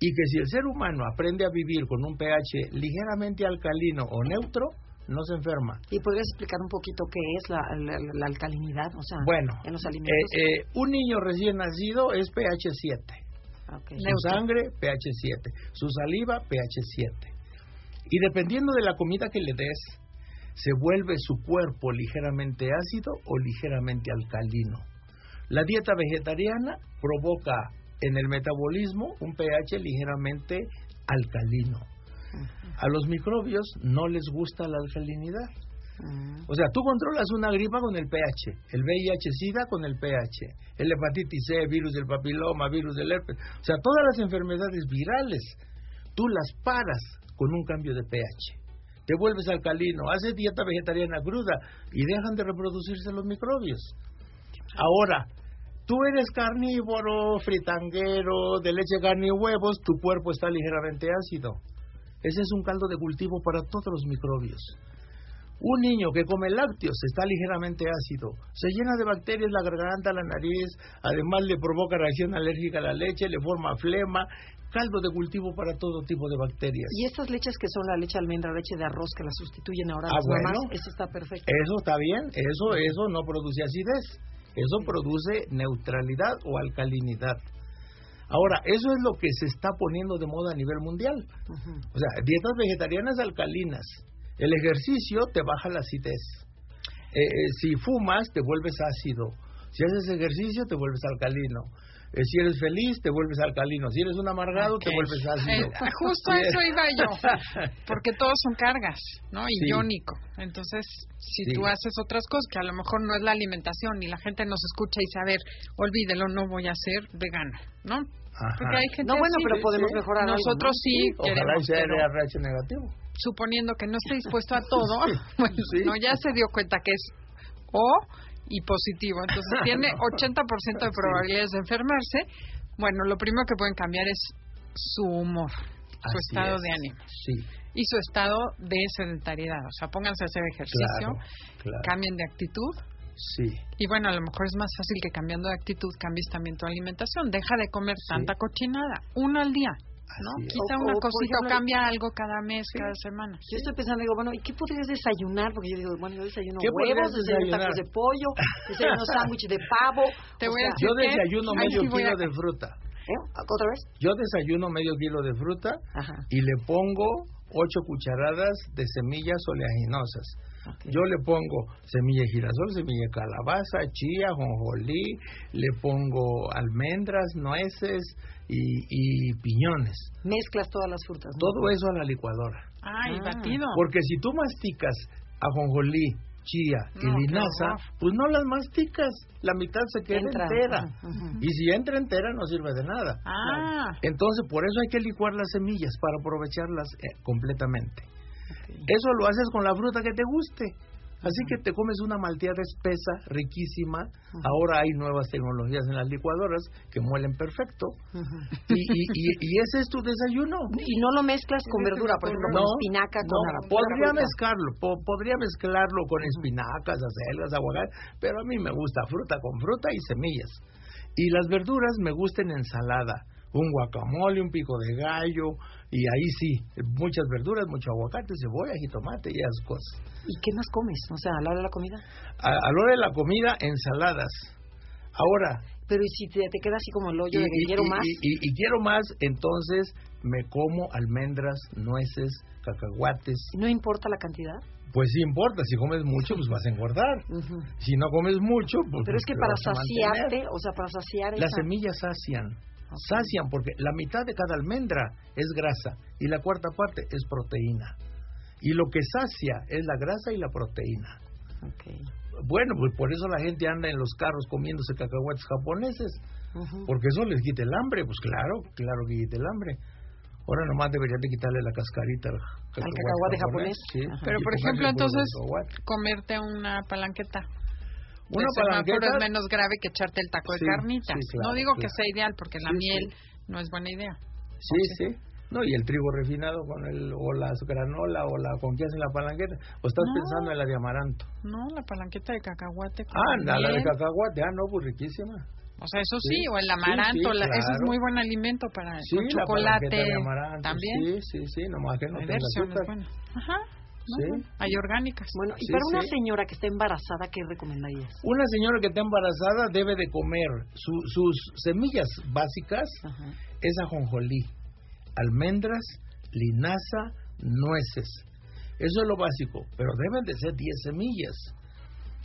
Y que si el ser humano aprende a vivir con un pH ligeramente alcalino o neutro, no se enferma. ¿Y podrías explicar un poquito qué es la, alcalinidad? O sea, bueno, en los alimentos. Eh, eh, un niño recién nacido es pH 7. Su sangre, pH 7. Su saliva, pH 7. Y dependiendo de la comida que le des, se vuelve su cuerpo ligeramente ácido o ligeramente alcalino. La dieta vegetariana provoca en el metabolismo un pH ligeramente alcalino. A los microbios no les gusta la alcalinidad. O sea, tú controlas una gripa con el pH, el VIH-Sida con el pH, el hepatitis C, virus del papiloma, virus del herpes. O sea, todas las enfermedades virales, tú las paras con un cambio de pH. Te vuelves alcalino, haces dieta vegetariana cruda y dejan de reproducirse los microbios. Ahora, tú eres carnívoro, fritanguero, de leche, carne y huevos, tu cuerpo está ligeramente ácido. Ese es un caldo de cultivo para todos los microbios. Un niño que come lácteos está ligeramente ácido, se llena de bacterias la garganta, la nariz, además le provoca reacción alérgica a la leche, le forma flema, caldo de cultivo para todo tipo de bacterias. ¿Y estas leches que son la leche de almendra, leche de arroz que la sustituyen ahora ah, bueno, Eso está perfecto. Eso está bien, eso, eso no produce acidez. Eso produce neutralidad o alcalinidad. Ahora, eso es lo que se está poniendo de moda a nivel mundial. O sea, dietas vegetarianas alcalinas. El ejercicio te baja la acidez. Eh, eh, si fumas, te vuelves ácido. Si haces ejercicio, te vuelves alcalino. Eh, si eres feliz, te vuelves alcalino. Si eres un amargado, te vuelves ácido. Eh, justo eso iba yo. Porque todos son cargas, ¿no? Y iónico. Entonces, si tú haces otras cosas, que a lo mejor no es la alimentación, y la gente nos escucha y dice, a ver, olvídelo, no voy a ser vegana, ¿no? Porque hay gente no, bueno, pero podemos mejorar Nosotros sí, queremos. Ojalá sea RH negativo. Suponiendo que no esté dispuesto a todo, bueno, no, ya se dio cuenta que es o y positivo. Entonces tiene 80% de probabilidades de enfermarse. Bueno, lo primero que pueden cambiar es su humor, su estado de ánimo. Y su estado de sedentariedad. O sea, pónganse a hacer ejercicio, cambien de actitud. Sí. Y bueno, a lo mejor es más fácil que cambiando de actitud cambies también tu alimentación. Deja de comer tanta cochinada, uno al día. ¿no? Quita O- una o, cosita o cambia algo cada mes, cada semana. Yo estoy pensando, digo, bueno, ¿y qué podrías desayunar? Porque yo digo, bueno, yo desayuno ¿Qué huevos, desayuno desayunar? tacos de pollo, desayuno sándwich de pavo. Te voy a decir Yo desayuno Ahí medio sí kilo a- de fruta. ¿eh? ¿Otra vez? Yo desayuno medio kilo de fruta Ajá. y le pongo ocho cucharadas de semillas oleaginosas. Yo le pongo semilla de girasol, semilla de calabaza, chía, jonjolí, le pongo almendras, nueces y, y piñones. Mezclas todas las frutas. ¿no? Todo eso a la licuadora. Ay, Ah. batido. Porque si tú masticas ajonjolí, chía y No, linaza, pues no las masticas, la mitad se queda Entra. entera. Y si entra entera no sirve de nada. Ah, Entonces, por eso hay que licuar las semillas para aprovecharlas eh, completamente. Eso lo haces con la fruta que te guste. Así que te comes una malteada espesa, riquísima. Ahora hay nuevas tecnologías en las licuadoras que muelen perfecto. Y, y, y, y ese es tu desayuno. Y no lo mezclas con verdura, por ejemplo, No, con espinaca, con no, podría mezclarlo, po- podría mezclarlo con espinacas, acelgas, aguacate, pero a mí me gusta fruta con fruta y semillas. Y las verduras me gustan en ensalada, un guacamole, un pico de gallo, y ahí sí, muchas verduras, mucho aguacate, cebolla, jitomate y esas cosas. ¿Y qué más comes? O sea, a la hora de la comida. A, a la hora de la comida, ensaladas. Ahora, Pero ¿y si te, te queda así como el hoyo y, de que y- quiero y- más? y- y- y quiero más, entonces me como almendras, nueces, cacahuates. ¿No importa la cantidad? Pues sí importa, si comes mucho, pues vas a engordar. Si no comes mucho, pues Pero es que para saciarte, o sea, para saciar Las esa... semillas sacian. Sacian porque la mitad de cada almendra es grasa y la cuarta parte es proteína. Y lo que sacia es la grasa y la proteína. Bueno, pues por eso la gente anda en los carros comiéndose cacahuates japoneses, porque eso les quita el hambre. Pues claro, claro que quita el hambre. Ahora nomás deberían de quitarle la cascarita al cacahuate, cacahuate japonés. Sí, pero por ejemplo, entonces, comerte una palanqueta. Una semáforo palanqueta es menos grave que echarte el taco Sí, de carnitas. sí, claro, no digo que claro. sea ideal, porque la Sí, miel sí. no es buena idea. Sí, sí. No, y el trigo refinado con el, o la granola, o la con qué hacen la palanqueta. O estás No. pensando en la de amaranto. No, la palanqueta de cacahuate. con Ah, la, la de cacahuate, ah, no, pues riquísima. O sea, eso sí, Sí, o el sí, amaranto, sí, la- ese es claro. muy buen alimento para Sí, la chocolate. palanqueta de amaranto. También. Sí, sí, sí, nomás que no tenga azúcar. buenas. Ajá. No, Sí. bueno, Hay orgánicas. Bueno, y Sí, para una sí. señora que está embarazada, ¿qué recomendarías? Una señora que está embarazada debe de comer su- sus semillas básicas, Ajá. es ajonjolí, almendras, linaza, nueces. Eso es lo básico, pero deben de ser 10 semillas.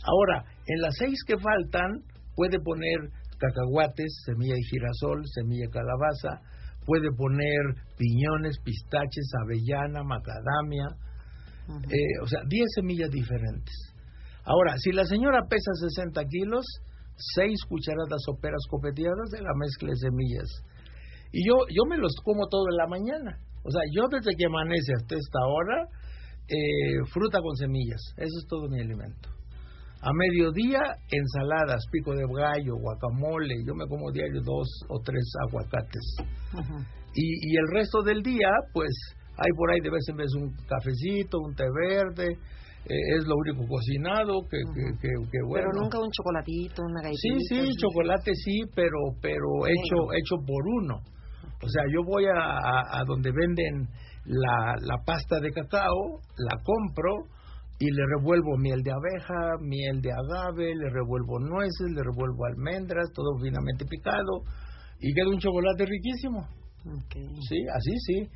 Ahora, en las seis que faltan, puede poner cacahuates, semilla de girasol, semilla de calabaza, puede poner piñones, pistaches, avellana, macadamia, Ujú. eh, o sea, 10 semillas diferentes. Ahora, si la señora pesa 60 kilos, 6 cucharadas soperas copeteadas de la mezcla de semillas. Y yo, yo me los como todo en la mañana. O sea, yo desde que amanece hasta esta hora, eh, fruta con semillas. Eso es todo mi alimento. A mediodía, ensaladas, pico de gallo, guacamole. Yo me como diario dos o tres aguacates. Ujú. Y, y el resto del día, pues hay por ahí de vez en vez un cafecito, un té verde, eh, es lo único cocinado, que, que, que, que bueno. Pero nunca un chocolatito, una Sí, galletita. sí, chocolate sí, pero pero hecho hecho por uno. O sea, yo voy a, a, a donde venden la, la pasta de cacao, la compro y le revuelvo miel de abeja, miel de agave, le revuelvo nueces, le revuelvo almendras, todo finamente picado y queda un chocolate riquísimo. Ok. Sí, así sí.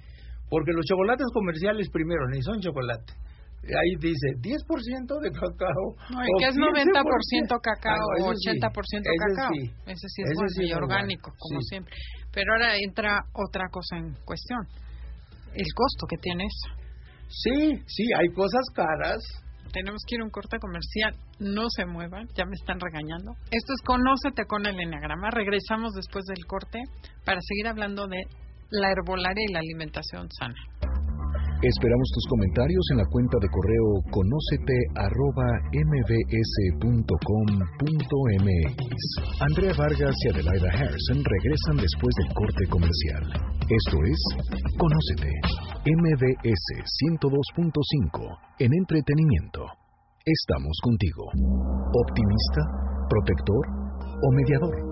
Porque los chocolates comerciales primero ni son chocolate. Ahí dice 10% de cacao. No, y o que es 15%. 90% cacao Ah, o ese sí, 80% ese cacao. sí. Ese sí es Ese bueno sí y es muy orgánico, como siempre. Pero ahora entra otra cosa en cuestión. El costo que tiene eso. Sí, sí, hay cosas caras. Tenemos que ir a un corte comercial. No se muevan, ya me están regañando. Esto es Conócete con el Enneagrama. Regresamos después del corte para seguir hablando de la herbolaria y la alimentación sana. Esperamos tus comentarios en la cuenta de correo conócete arroba mbs.com.mx. Andrea Vargas y Adelaida Harrison regresan después del corte comercial. Esto es Conócete, MBS 102.5 en entretenimiento. Estamos contigo. ¿Optimista? ¿Protector? ¿O mediador?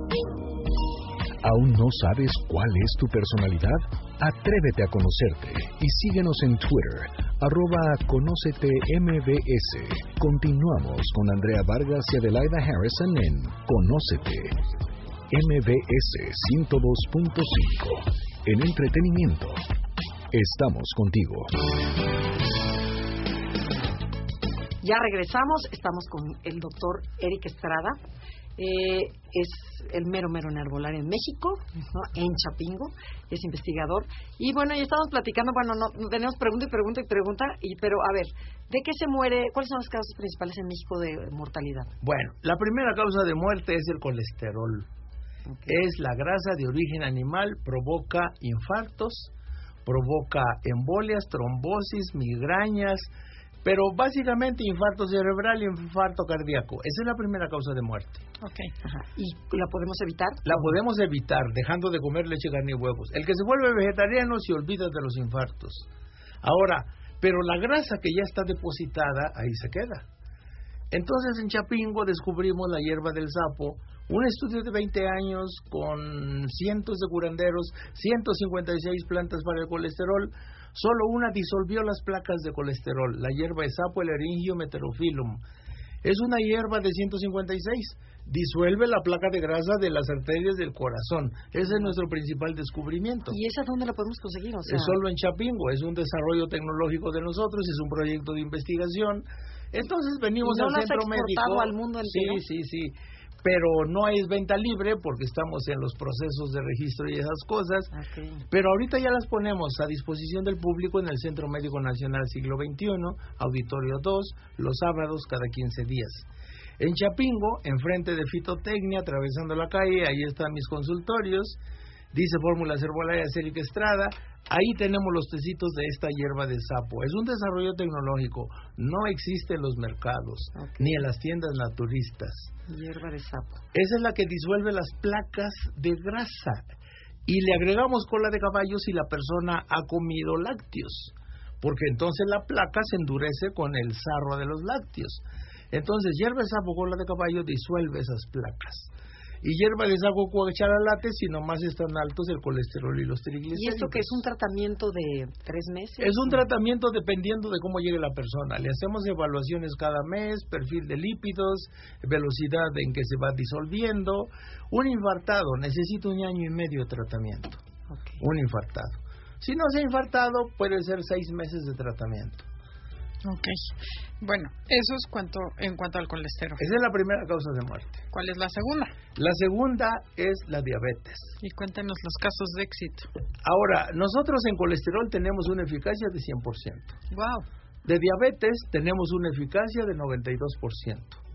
¿Aún no sabes cuál es tu personalidad? Atrévete a conocerte y síguenos en Twitter, arroba Conócete MBS. Continuamos con Andrea Vargas y Adelaida Harrison en Conócete MBS 102.5. En entretenimiento, estamos contigo. Ya regresamos, estamos con el doctor Eric Estrada. Eh, es el mero mero en herbolaria en México, en Chapingo, es investigador. Y bueno, ya estamos platicando, bueno, no, tenemos pregunta y pregunta y pregunta, y, pero a ver, ¿de qué se muere? ¿Cuáles son las causas principales en México de mortalidad? Bueno, la primera causa de muerte es el colesterol. Es la grasa de origen animal, provoca infartos, provoca embolias, trombosis, migrañas, pero básicamente infarto cerebral y infarto cardíaco. Esa es la primera causa de muerte. Ok. ¿Y la podemos evitar? La podemos evitar dejando de comer leche, carne y huevos. El que se vuelve vegetariano se olvida de los infartos. Ahora, pero la grasa que ya está depositada, ahí se queda. Entonces en Chapingo descubrimos la hierba del sapo, un estudio de 20 años con cientos de curanderos, 156 plantas para el colesterol, Solo una disolvió las placas de colesterol, la hierba de sapo, el eringio. Es una hierba de 156. Disuelve la placa de grasa de las arterias del corazón. Ese es nuestro principal descubrimiento. ¿Y esa dónde la podemos conseguir? Es solo en Chapingo. Es un desarrollo tecnológico de nosotros, es un proyecto de investigación. Entonces venimos al centro médico. al mundo entero? Sí, sí, sí pero no hay venta libre porque estamos en los procesos de registro y esas cosas. Pero ahorita ya las ponemos a disposición del público en el Centro Médico Nacional Siglo XXI, Auditorio 2, los sábados cada 15 días. En Chapingo, enfrente de Fitotecnia, atravesando la calle, ahí están mis consultorios. Dice Fórmulas Herbolarias Eric Estrada. Ahí tenemos los tecitos de esta hierba de sapo. Es un desarrollo tecnológico. No existe en los mercados, ni en las tiendas naturistas. Hierba de sapo. Esa es la que disuelve las placas de grasa. Y le agregamos cola de caballo si la persona ha comido lácteos. Porque entonces la placa se endurece con el sarro de los lácteos. Entonces, hierba de sapo, cola de caballo disuelve esas placas y hierba les hago latte si nomás están altos el colesterol y los triglicéridos. ¿Y esto que es un tratamiento de tres meses? Es un tratamiento dependiendo de cómo llegue la persona. Le hacemos evaluaciones cada mes, perfil de lípidos, velocidad en que se va disolviendo. Un infartado necesita un año y medio de tratamiento. Un infartado. Si no se ha infartado, puede ser seis meses de tratamiento. Ok. Bueno, eso es cuanto, en cuanto al colesterol. Esa es la primera causa de muerte. ¿Cuál es la segunda? La segunda es la diabetes. Y cuéntenos los casos de éxito. Ahora, nosotros en colesterol tenemos una eficacia de 100%. Wow. De diabetes tenemos una eficacia de 92%.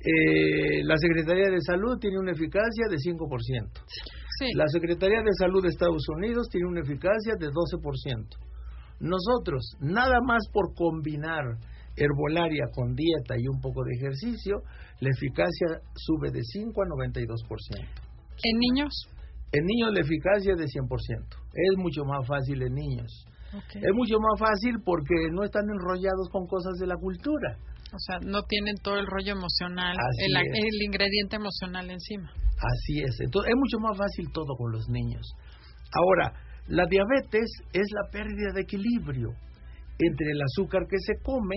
Eh, la Secretaría de Salud tiene una eficacia de 5%. Sí. La Secretaría de Salud de Estados Unidos tiene una eficacia de 12%. Nosotros, nada más por combinar herbolaria con dieta y un poco de ejercicio, la eficacia sube de 5 a 92%. ¿En niños? En niños la eficacia es de 100%. Es mucho más fácil en niños. Es mucho más fácil porque no están enrollados con cosas de la cultura. O sea, no tienen todo el rollo emocional, el, el, ingrediente emocional encima. Así es. Entonces, es mucho más fácil todo con los niños. Ahora, la diabetes es la pérdida de equilibrio entre el azúcar que se come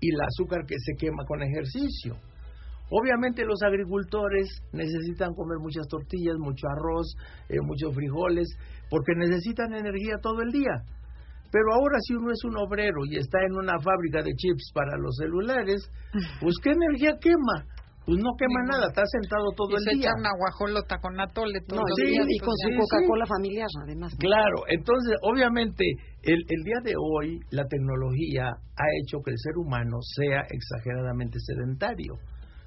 y el azúcar que se quema con ejercicio. Obviamente los agricultores necesitan comer muchas tortillas, mucho arroz, eh, muchos frijoles, porque necesitan energía todo el día. Pero ahora si uno es un obrero y está en una fábrica de chips para los celulares, pues ¿qué energía quema? Pues no quema nada, está sentado todo el se día. Echa una guajolota con atole todos los días. Y con su Coca-Cola familiar, además. Claro, entonces, obviamente, el, el día de hoy, la tecnología ha hecho que el ser humano sea exageradamente sedentario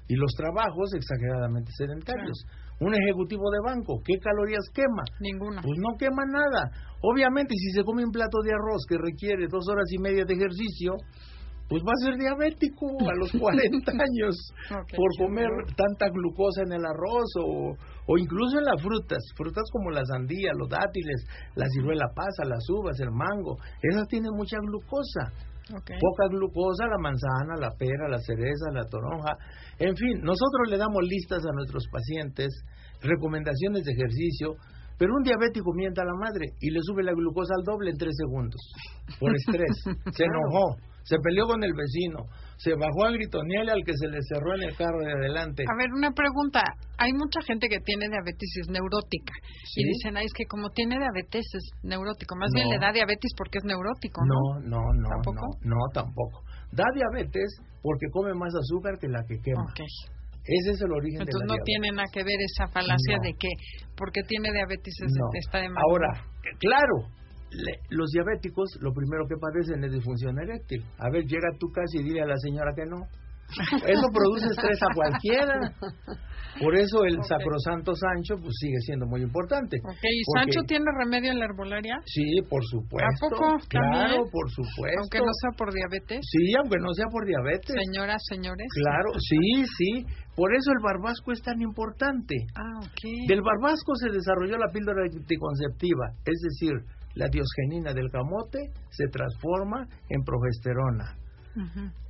y los trabajos exageradamente sedentarios. Un ejecutivo de banco, ¿qué calorías quema? Ninguna. Pues no quema nada. Obviamente, si se come un plato de arroz que requiere dos horas y media de ejercicio, pues va a ser diabético a los 40 años por comer tanta glucosa en el arroz o, o incluso en las frutas, frutas como la sandía, los dátiles, la ciruela pasa, las uvas, el mango, esas tienen mucha glucosa. Poca glucosa, la manzana, la pera, la cereza, la toronja. En fin, nosotros le damos listas a nuestros pacientes, recomendaciones de ejercicio, Pero un diabético mienta a la madre y le sube la glucosa al doble en tres segundos, por estrés. se enojó, se peleó con el vecino, se bajó a gritonearle al que se le cerró en el carro de adelante. A ver, una pregunta. Hay mucha gente que tiene diabetes y es neurótica. ¿Sí? Y dicen, ay, es que como tiene diabetes es neurótico. Más bien le da diabetes porque es neurótico, ¿no? No, no, no, ¿Tampoco? no, no, tampoco. Da diabetes porque come más azúcar que la que quema. Ok. Ese es el origen Entonces de la no diabetes. tiene nada que ver esa falacia No. de que porque tiene diabetes es- está de mal. Ahora, claro, le- los diabéticos lo primero que padecen es disfunción eréctil. A ver, llega a tu casa y dile a la señora que no. Eso produce estrés a cualquiera. Por eso el Ok. sacrosanto Sancho pues sigue siendo muy importante. Ok, ¿y Porque- Sancho tiene remedio en la herbolaria? Sí, por supuesto. ¿A poco Claro, también? por supuesto. Aunque no sea por diabetes. Sí, aunque no sea por diabetes. Señoras, señores. Claro, sí, sí. Por eso el barbasco es tan importante. Ah, ok. Del barbasco se desarrolló la píldora anticonceptiva, es decir, la diosgenina del camote se transforma en progesterona.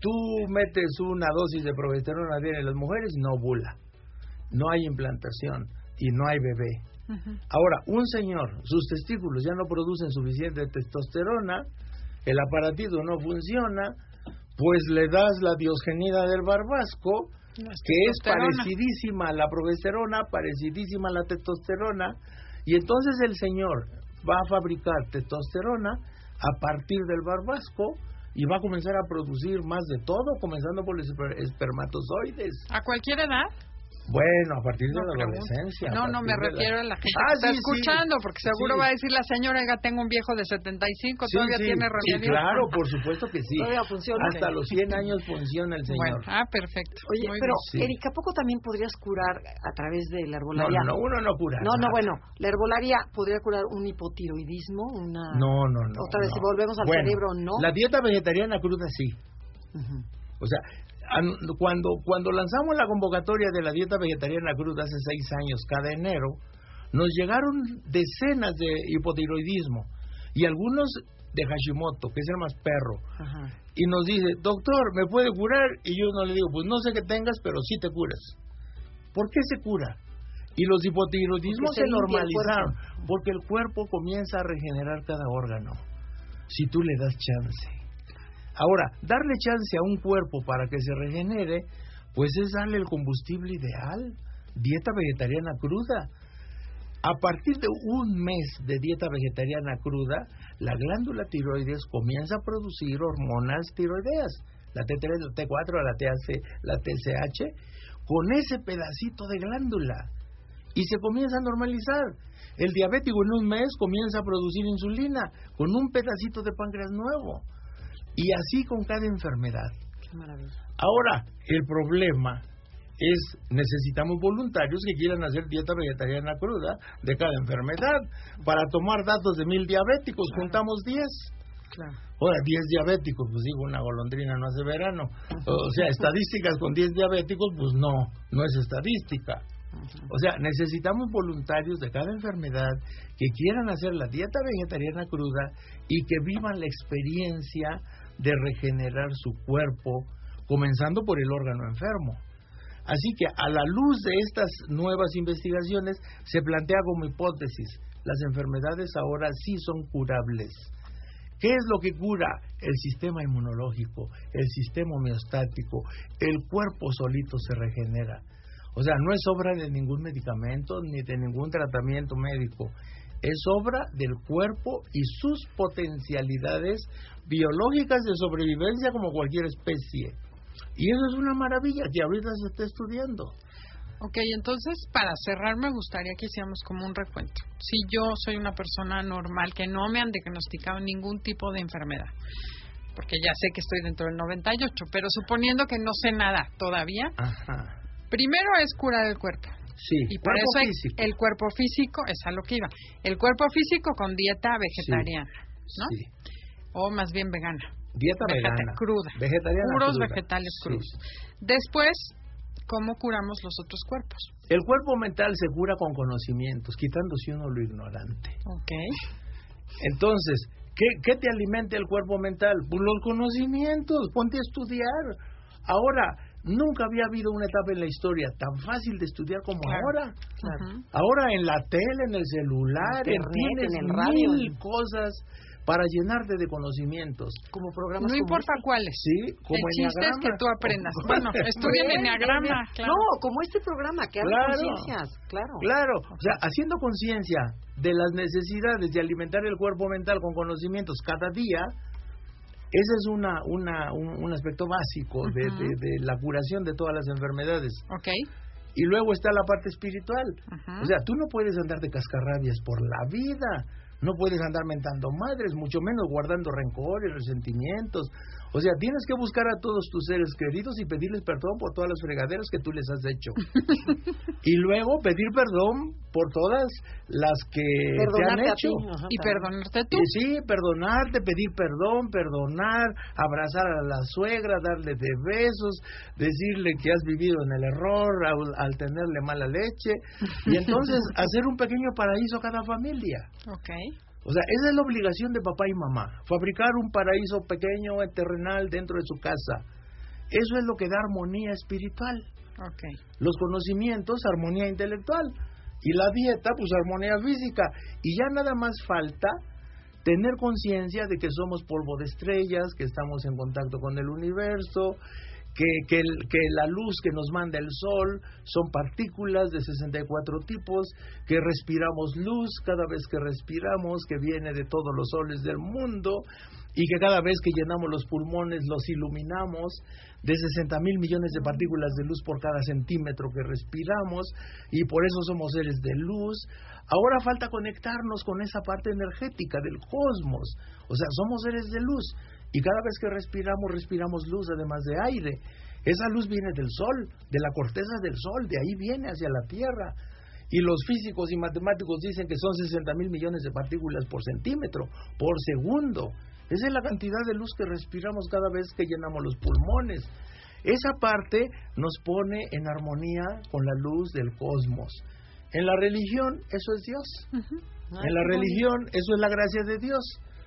Tú metes una dosis de progesterona bien en las mujeres y no ovula. No hay implantación y no hay bebé. Ahora, un señor, sus testículos ya no producen suficiente testosterona, el aparatito no funciona, pues le das la diosgenina del barbasco, La que es parecidísima a la progesterona, parecidísima a la testosterona, y entonces el señor va a fabricar testosterona a partir del barbasco y va a comenzar a producir más de todo, comenzando por los esper- espermatozoides. ¿A cualquier edad? Bueno, a partir de No, la adolescencia. No, no, me de la- refiero a la gente Ah, que está sí, sí. escuchando, porque seguro Sí. va a decir la señora, oiga, tengo un viejo de 75, Sí, todavía sí, tiene sí, remedio. claro, por supuesto que sí. Todavía funciona. Hasta los 100 años funciona el Bueno, señor. ah, perfecto. Oye, Muy pero Sí. Erika, ¿a poco también podrías curar a través de la No, herbolaria? no, no, uno no cura. No, no, nada. bueno, la herbolaria podría curar un hipotiroidismo, una... No, no, no. Otra vez, no. si volvemos al Bueno, cerebro, ¿no? La dieta vegetariana cruda sí. Ujú. O sea, cuando, cuando lanzamos la convocatoria de la dieta vegetariana cruda hace seis años, cada enero, nos llegaron decenas de hipotiroidismo y algunos de Hashimoto, que es el más perro. Ajá. Y nos dice, doctor, ¿me puede curar? Y yo no le digo, pues no sé qué tengas, pero sí te curas. ¿Por qué se cura? Y los hipotiroidismos se se, el normalizaron, porque el cuerpo comienza a regenerar cada órgano, si tú le das chance. Ahora, darle chance a un cuerpo para que se regenere, pues es darle el combustible ideal, dieta vegetariana cruda. A partir de un mes de dieta vegetariana cruda, la glándula tiroides comienza a producir hormonas tiroideas, la T3, la T4, la THC, la TSH, con ese pedacito de glándula. Y se comienza a normalizar. El diabético en un mes comienza a producir insulina con un pedacito de páncreas nuevo. Y así con cada enfermedad. Qué maravilla. Ahora, el problema es necesitamos voluntarios que quieran hacer dieta vegetariana cruda de cada enfermedad. Para tomar datos de mil diabéticos, juntamos 10. Claro. Ahora, 10 diabéticos, pues digo, una golondrina no hace verano. O sea, estadísticas con 10 diabéticos, pues no, no es estadística. O sea, necesitamos voluntarios de cada enfermedad que quieran hacer la dieta vegetariana cruda y que vivan la experiencia de regenerar su cuerpo, comenzando por el órgano enfermo. Así que a la luz de estas nuevas investigaciones se plantea como hipótesis, las enfermedades ahora sí son curables. ¿Qué es lo que cura? El sistema inmunológico, el sistema homeostático, el cuerpo solito se regenera. O sea, no es obra de ningún medicamento ni de ningún tratamiento médico. Es obra del cuerpo y sus potencialidades biológicas de sobrevivencia como cualquier especie. Y eso es una maravilla que ahorita se está estudiando. Ok, entonces para cerrar me gustaría que hiciéramos como un recuento. Si yo soy una persona normal que no me han diagnosticado ningún tipo de enfermedad, porque ya sé que estoy dentro del 98, pero suponiendo que no sé nada todavía, Ajá. primero es curar el cuerpo. Sí, Y por eso físico. el cuerpo físico es a lo que iba. El cuerpo físico con dieta vegetariana, ¿no? Sí. O más bien vegana. Dieta Vegeta- vegana. cruda. Vegetariana Puros cruda. vegetales crudos. Después, ¿cómo curamos los otros cuerpos? El cuerpo mental se cura con conocimientos, quitándose uno lo ignorante. Ok. Entonces, ¿qué, qué te alimenta el cuerpo mental? Pues los conocimientos, ponte a estudiar. Ahora, nunca había habido una etapa en la historia tan fácil de estudiar como ahora. Ujú. Ahora en la tele, en el celular, en, Internet, tienes en el radio. mil cosas para llenarte de conocimientos. Como programas No como importa este. cuáles. Sí, como El chiste es que tú aprendas. Bueno, estudien Bien, enneagrama, claro. No, como este programa que habla Claro. conciencias, claro. Claro, o sea, haciendo conciencia de las necesidades de alimentar el cuerpo mental con conocimientos cada día, ese es una, una, un, un aspecto básico de, de- de la curación de todas las enfermedades. Ok. Y luego está la parte espiritual. O sea, tú no puedes andar de cascarrabias por la vida. No puedes andar mentando madres, mucho menos guardando rencores, resentimientos. O sea, tienes que buscar a todos tus seres queridos y pedirles perdón por todas las fregaderas que tú les has hecho. y luego pedir perdón por todas las que te han hecho. ti. Ajá, Y perdonarte tú. Y sí, perdonarte, pedir perdón, perdonar, abrazar a la suegra, darle de besos, decirle que has vivido en el error al, al tenerle mala leche y entonces hacer un pequeño paraíso a cada familia. Ok. O sea, esa es la obligación de papá y mamá, fabricar un paraíso pequeño, terrenal dentro de su casa. Eso es lo que da armonía espiritual. Los conocimientos, armonía intelectual. Y la dieta, pues armonía física. Y ya nada más falta tener conciencia de que somos polvo de estrellas, que estamos en contacto con el universo, que, la luz que nos manda el sol son partículas de 64 tipos, que respiramos luz cada vez que respiramos, que viene de todos los soles del mundo, y que cada vez que llenamos los pulmones los iluminamos de 60 mil millones de partículas de luz por cada centímetro que respiramos y por eso somos seres de luz. Ahora falta conectarnos con esa parte energética del cosmos, o sea, somos seres de luz y cada vez que respiramos respiramos luz además de aire. Esa luz viene del sol, de la corteza del sol, de ahí viene hacia la Tierra. Y los físicos y matemáticos dicen que son 60 mil millones de partículas por centímetro, por segundo. Esa es la cantidad de luz que respiramos cada vez que llenamos los pulmones. Esa parte nos pone en armonía con la luz del cosmos. En la religión, eso es Dios. Ay, En la bonito. religión, eso es la gracia de Dios.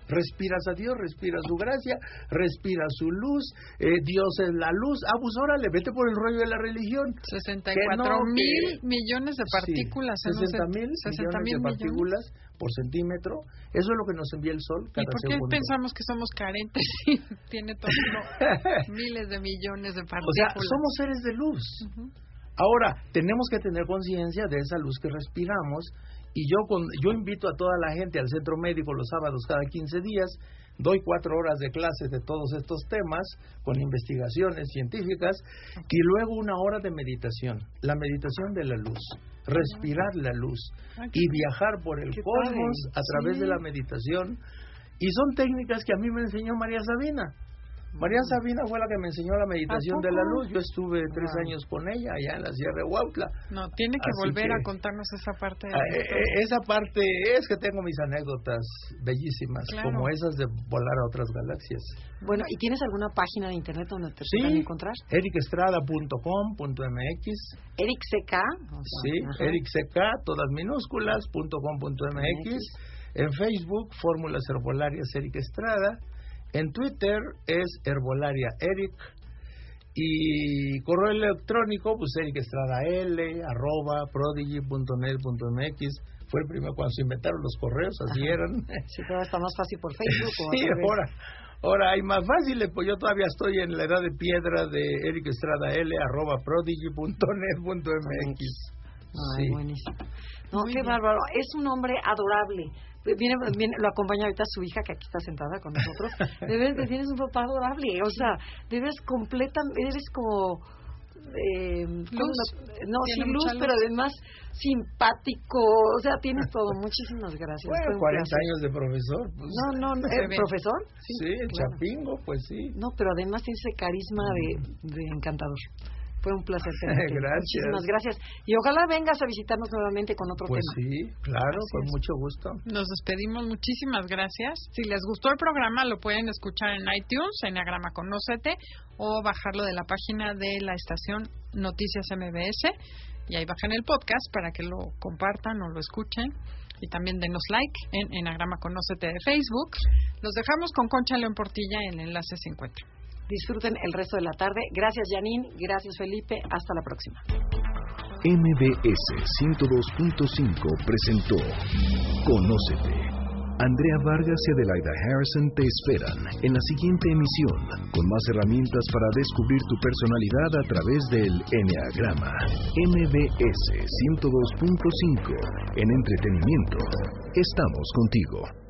Respiras a Dios, respiras su gracia, respiras su luz, eh, Dios es la luz. Ah, pues órale, vete por el rollo de la religión. 64 Que no, mil que- millones de partículas. Sí, en un 60 cent- mil 60 millones mil de millones. partículas por centímetro. Eso es lo que nos envía el sol ¿Y cada por qué segundo. pensamos que somos carentes si tiene todo miles de millones de O partículas? sea, somos seres de luz. Ujú. Ahora, tenemos que tener conciencia de esa luz que respiramos y yo con, yo invito a toda la gente al centro médico los sábados cada 15 días, doy cuatro horas de clases de todos estos temas con investigaciones científicas y luego una hora de meditación, la meditación de la luz, respirar la luz Ah, y viajar por el cosmos a través de la meditación. Y son técnicas que a mí me enseñó María Sabina. María Sabina fue la que me enseñó la meditación ¿A de la luz. Yo estuve tres Wow. años con ella allá en la Sierra de Huautla. No, tiene que Así volver que- a contarnos esa parte. de Ah, la eh, eh, esa parte es que tengo mis anécdotas bellísimas, Claro. como esas de volar a otras galaxias. Bueno, ¿y tienes alguna página de internet donde te Sí, puedan encontrar? ericestrada.com.mx, Eric CK. o sea, sí, ajá. ericck, todas minúsculas, punto com punto mx, en Facebook, Fórmulas Herbolarias Eric Estrada, en Twitter es Herbolaria Eric, y correo electrónico, pues Eric Estrada L, arroba, prodigy.net.mx, fue el primero cuando se inventaron los correos, así Ajá. eran. Sí, pero está más fácil por Facebook. o Sí, ahora, ahora hay más fáciles, pues yo todavía estoy en la edad de piedra de Eric Estrada L, arroba prodigy.net.mx. Ay, Sí. buenísimo. No, Muy qué bien. bárbaro. Es un hombre adorable. Viene, viene- lo acompaña ahorita su hija, que aquí está sentada con nosotros. De veras, tienes un papá adorable. O sea, de veras, completa, eres como... Eh, ¿cómo Luz. lo- no, sí, luz, pero además simpático. O sea, tienes todo. Muchísimas gracias. Bueno, un 40 placer. años de profesor. Pues, No, no, no, eh. ¿profesor? sí, el claro. chapingo, pues sí. No, pero además tiene ese carisma de, de encantador. Fue un placer tenerte. Gracias. Muchísimas gracias. Y ojalá vengas a visitarnos nuevamente con otro Pues tema. sí, claro, con mucho gusto. Nos despedimos, muchísimas gracias. Si les gustó el programa, lo pueden escuchar en iTunes, Enneagrama Conócete, o bajarlo de la página de la estación Noticias MBS. Y ahí bajan el podcast para que lo compartan o lo escuchen. Y también denos like en Enagrama Conócete de Facebook. Los dejamos con Concha León Portilla en el enlace 50. Disfruten el resto de la tarde. Gracias, Janine. Gracias, Felipe. Hasta la próxima. MBS 102.5 presentó Conócete. Andrea Vargas y Adelaida Harrison te esperan en la siguiente emisión con más herramientas para descubrir tu personalidad a través del Enneagrama. MBS 102.5 en entretenimiento. Estamos contigo.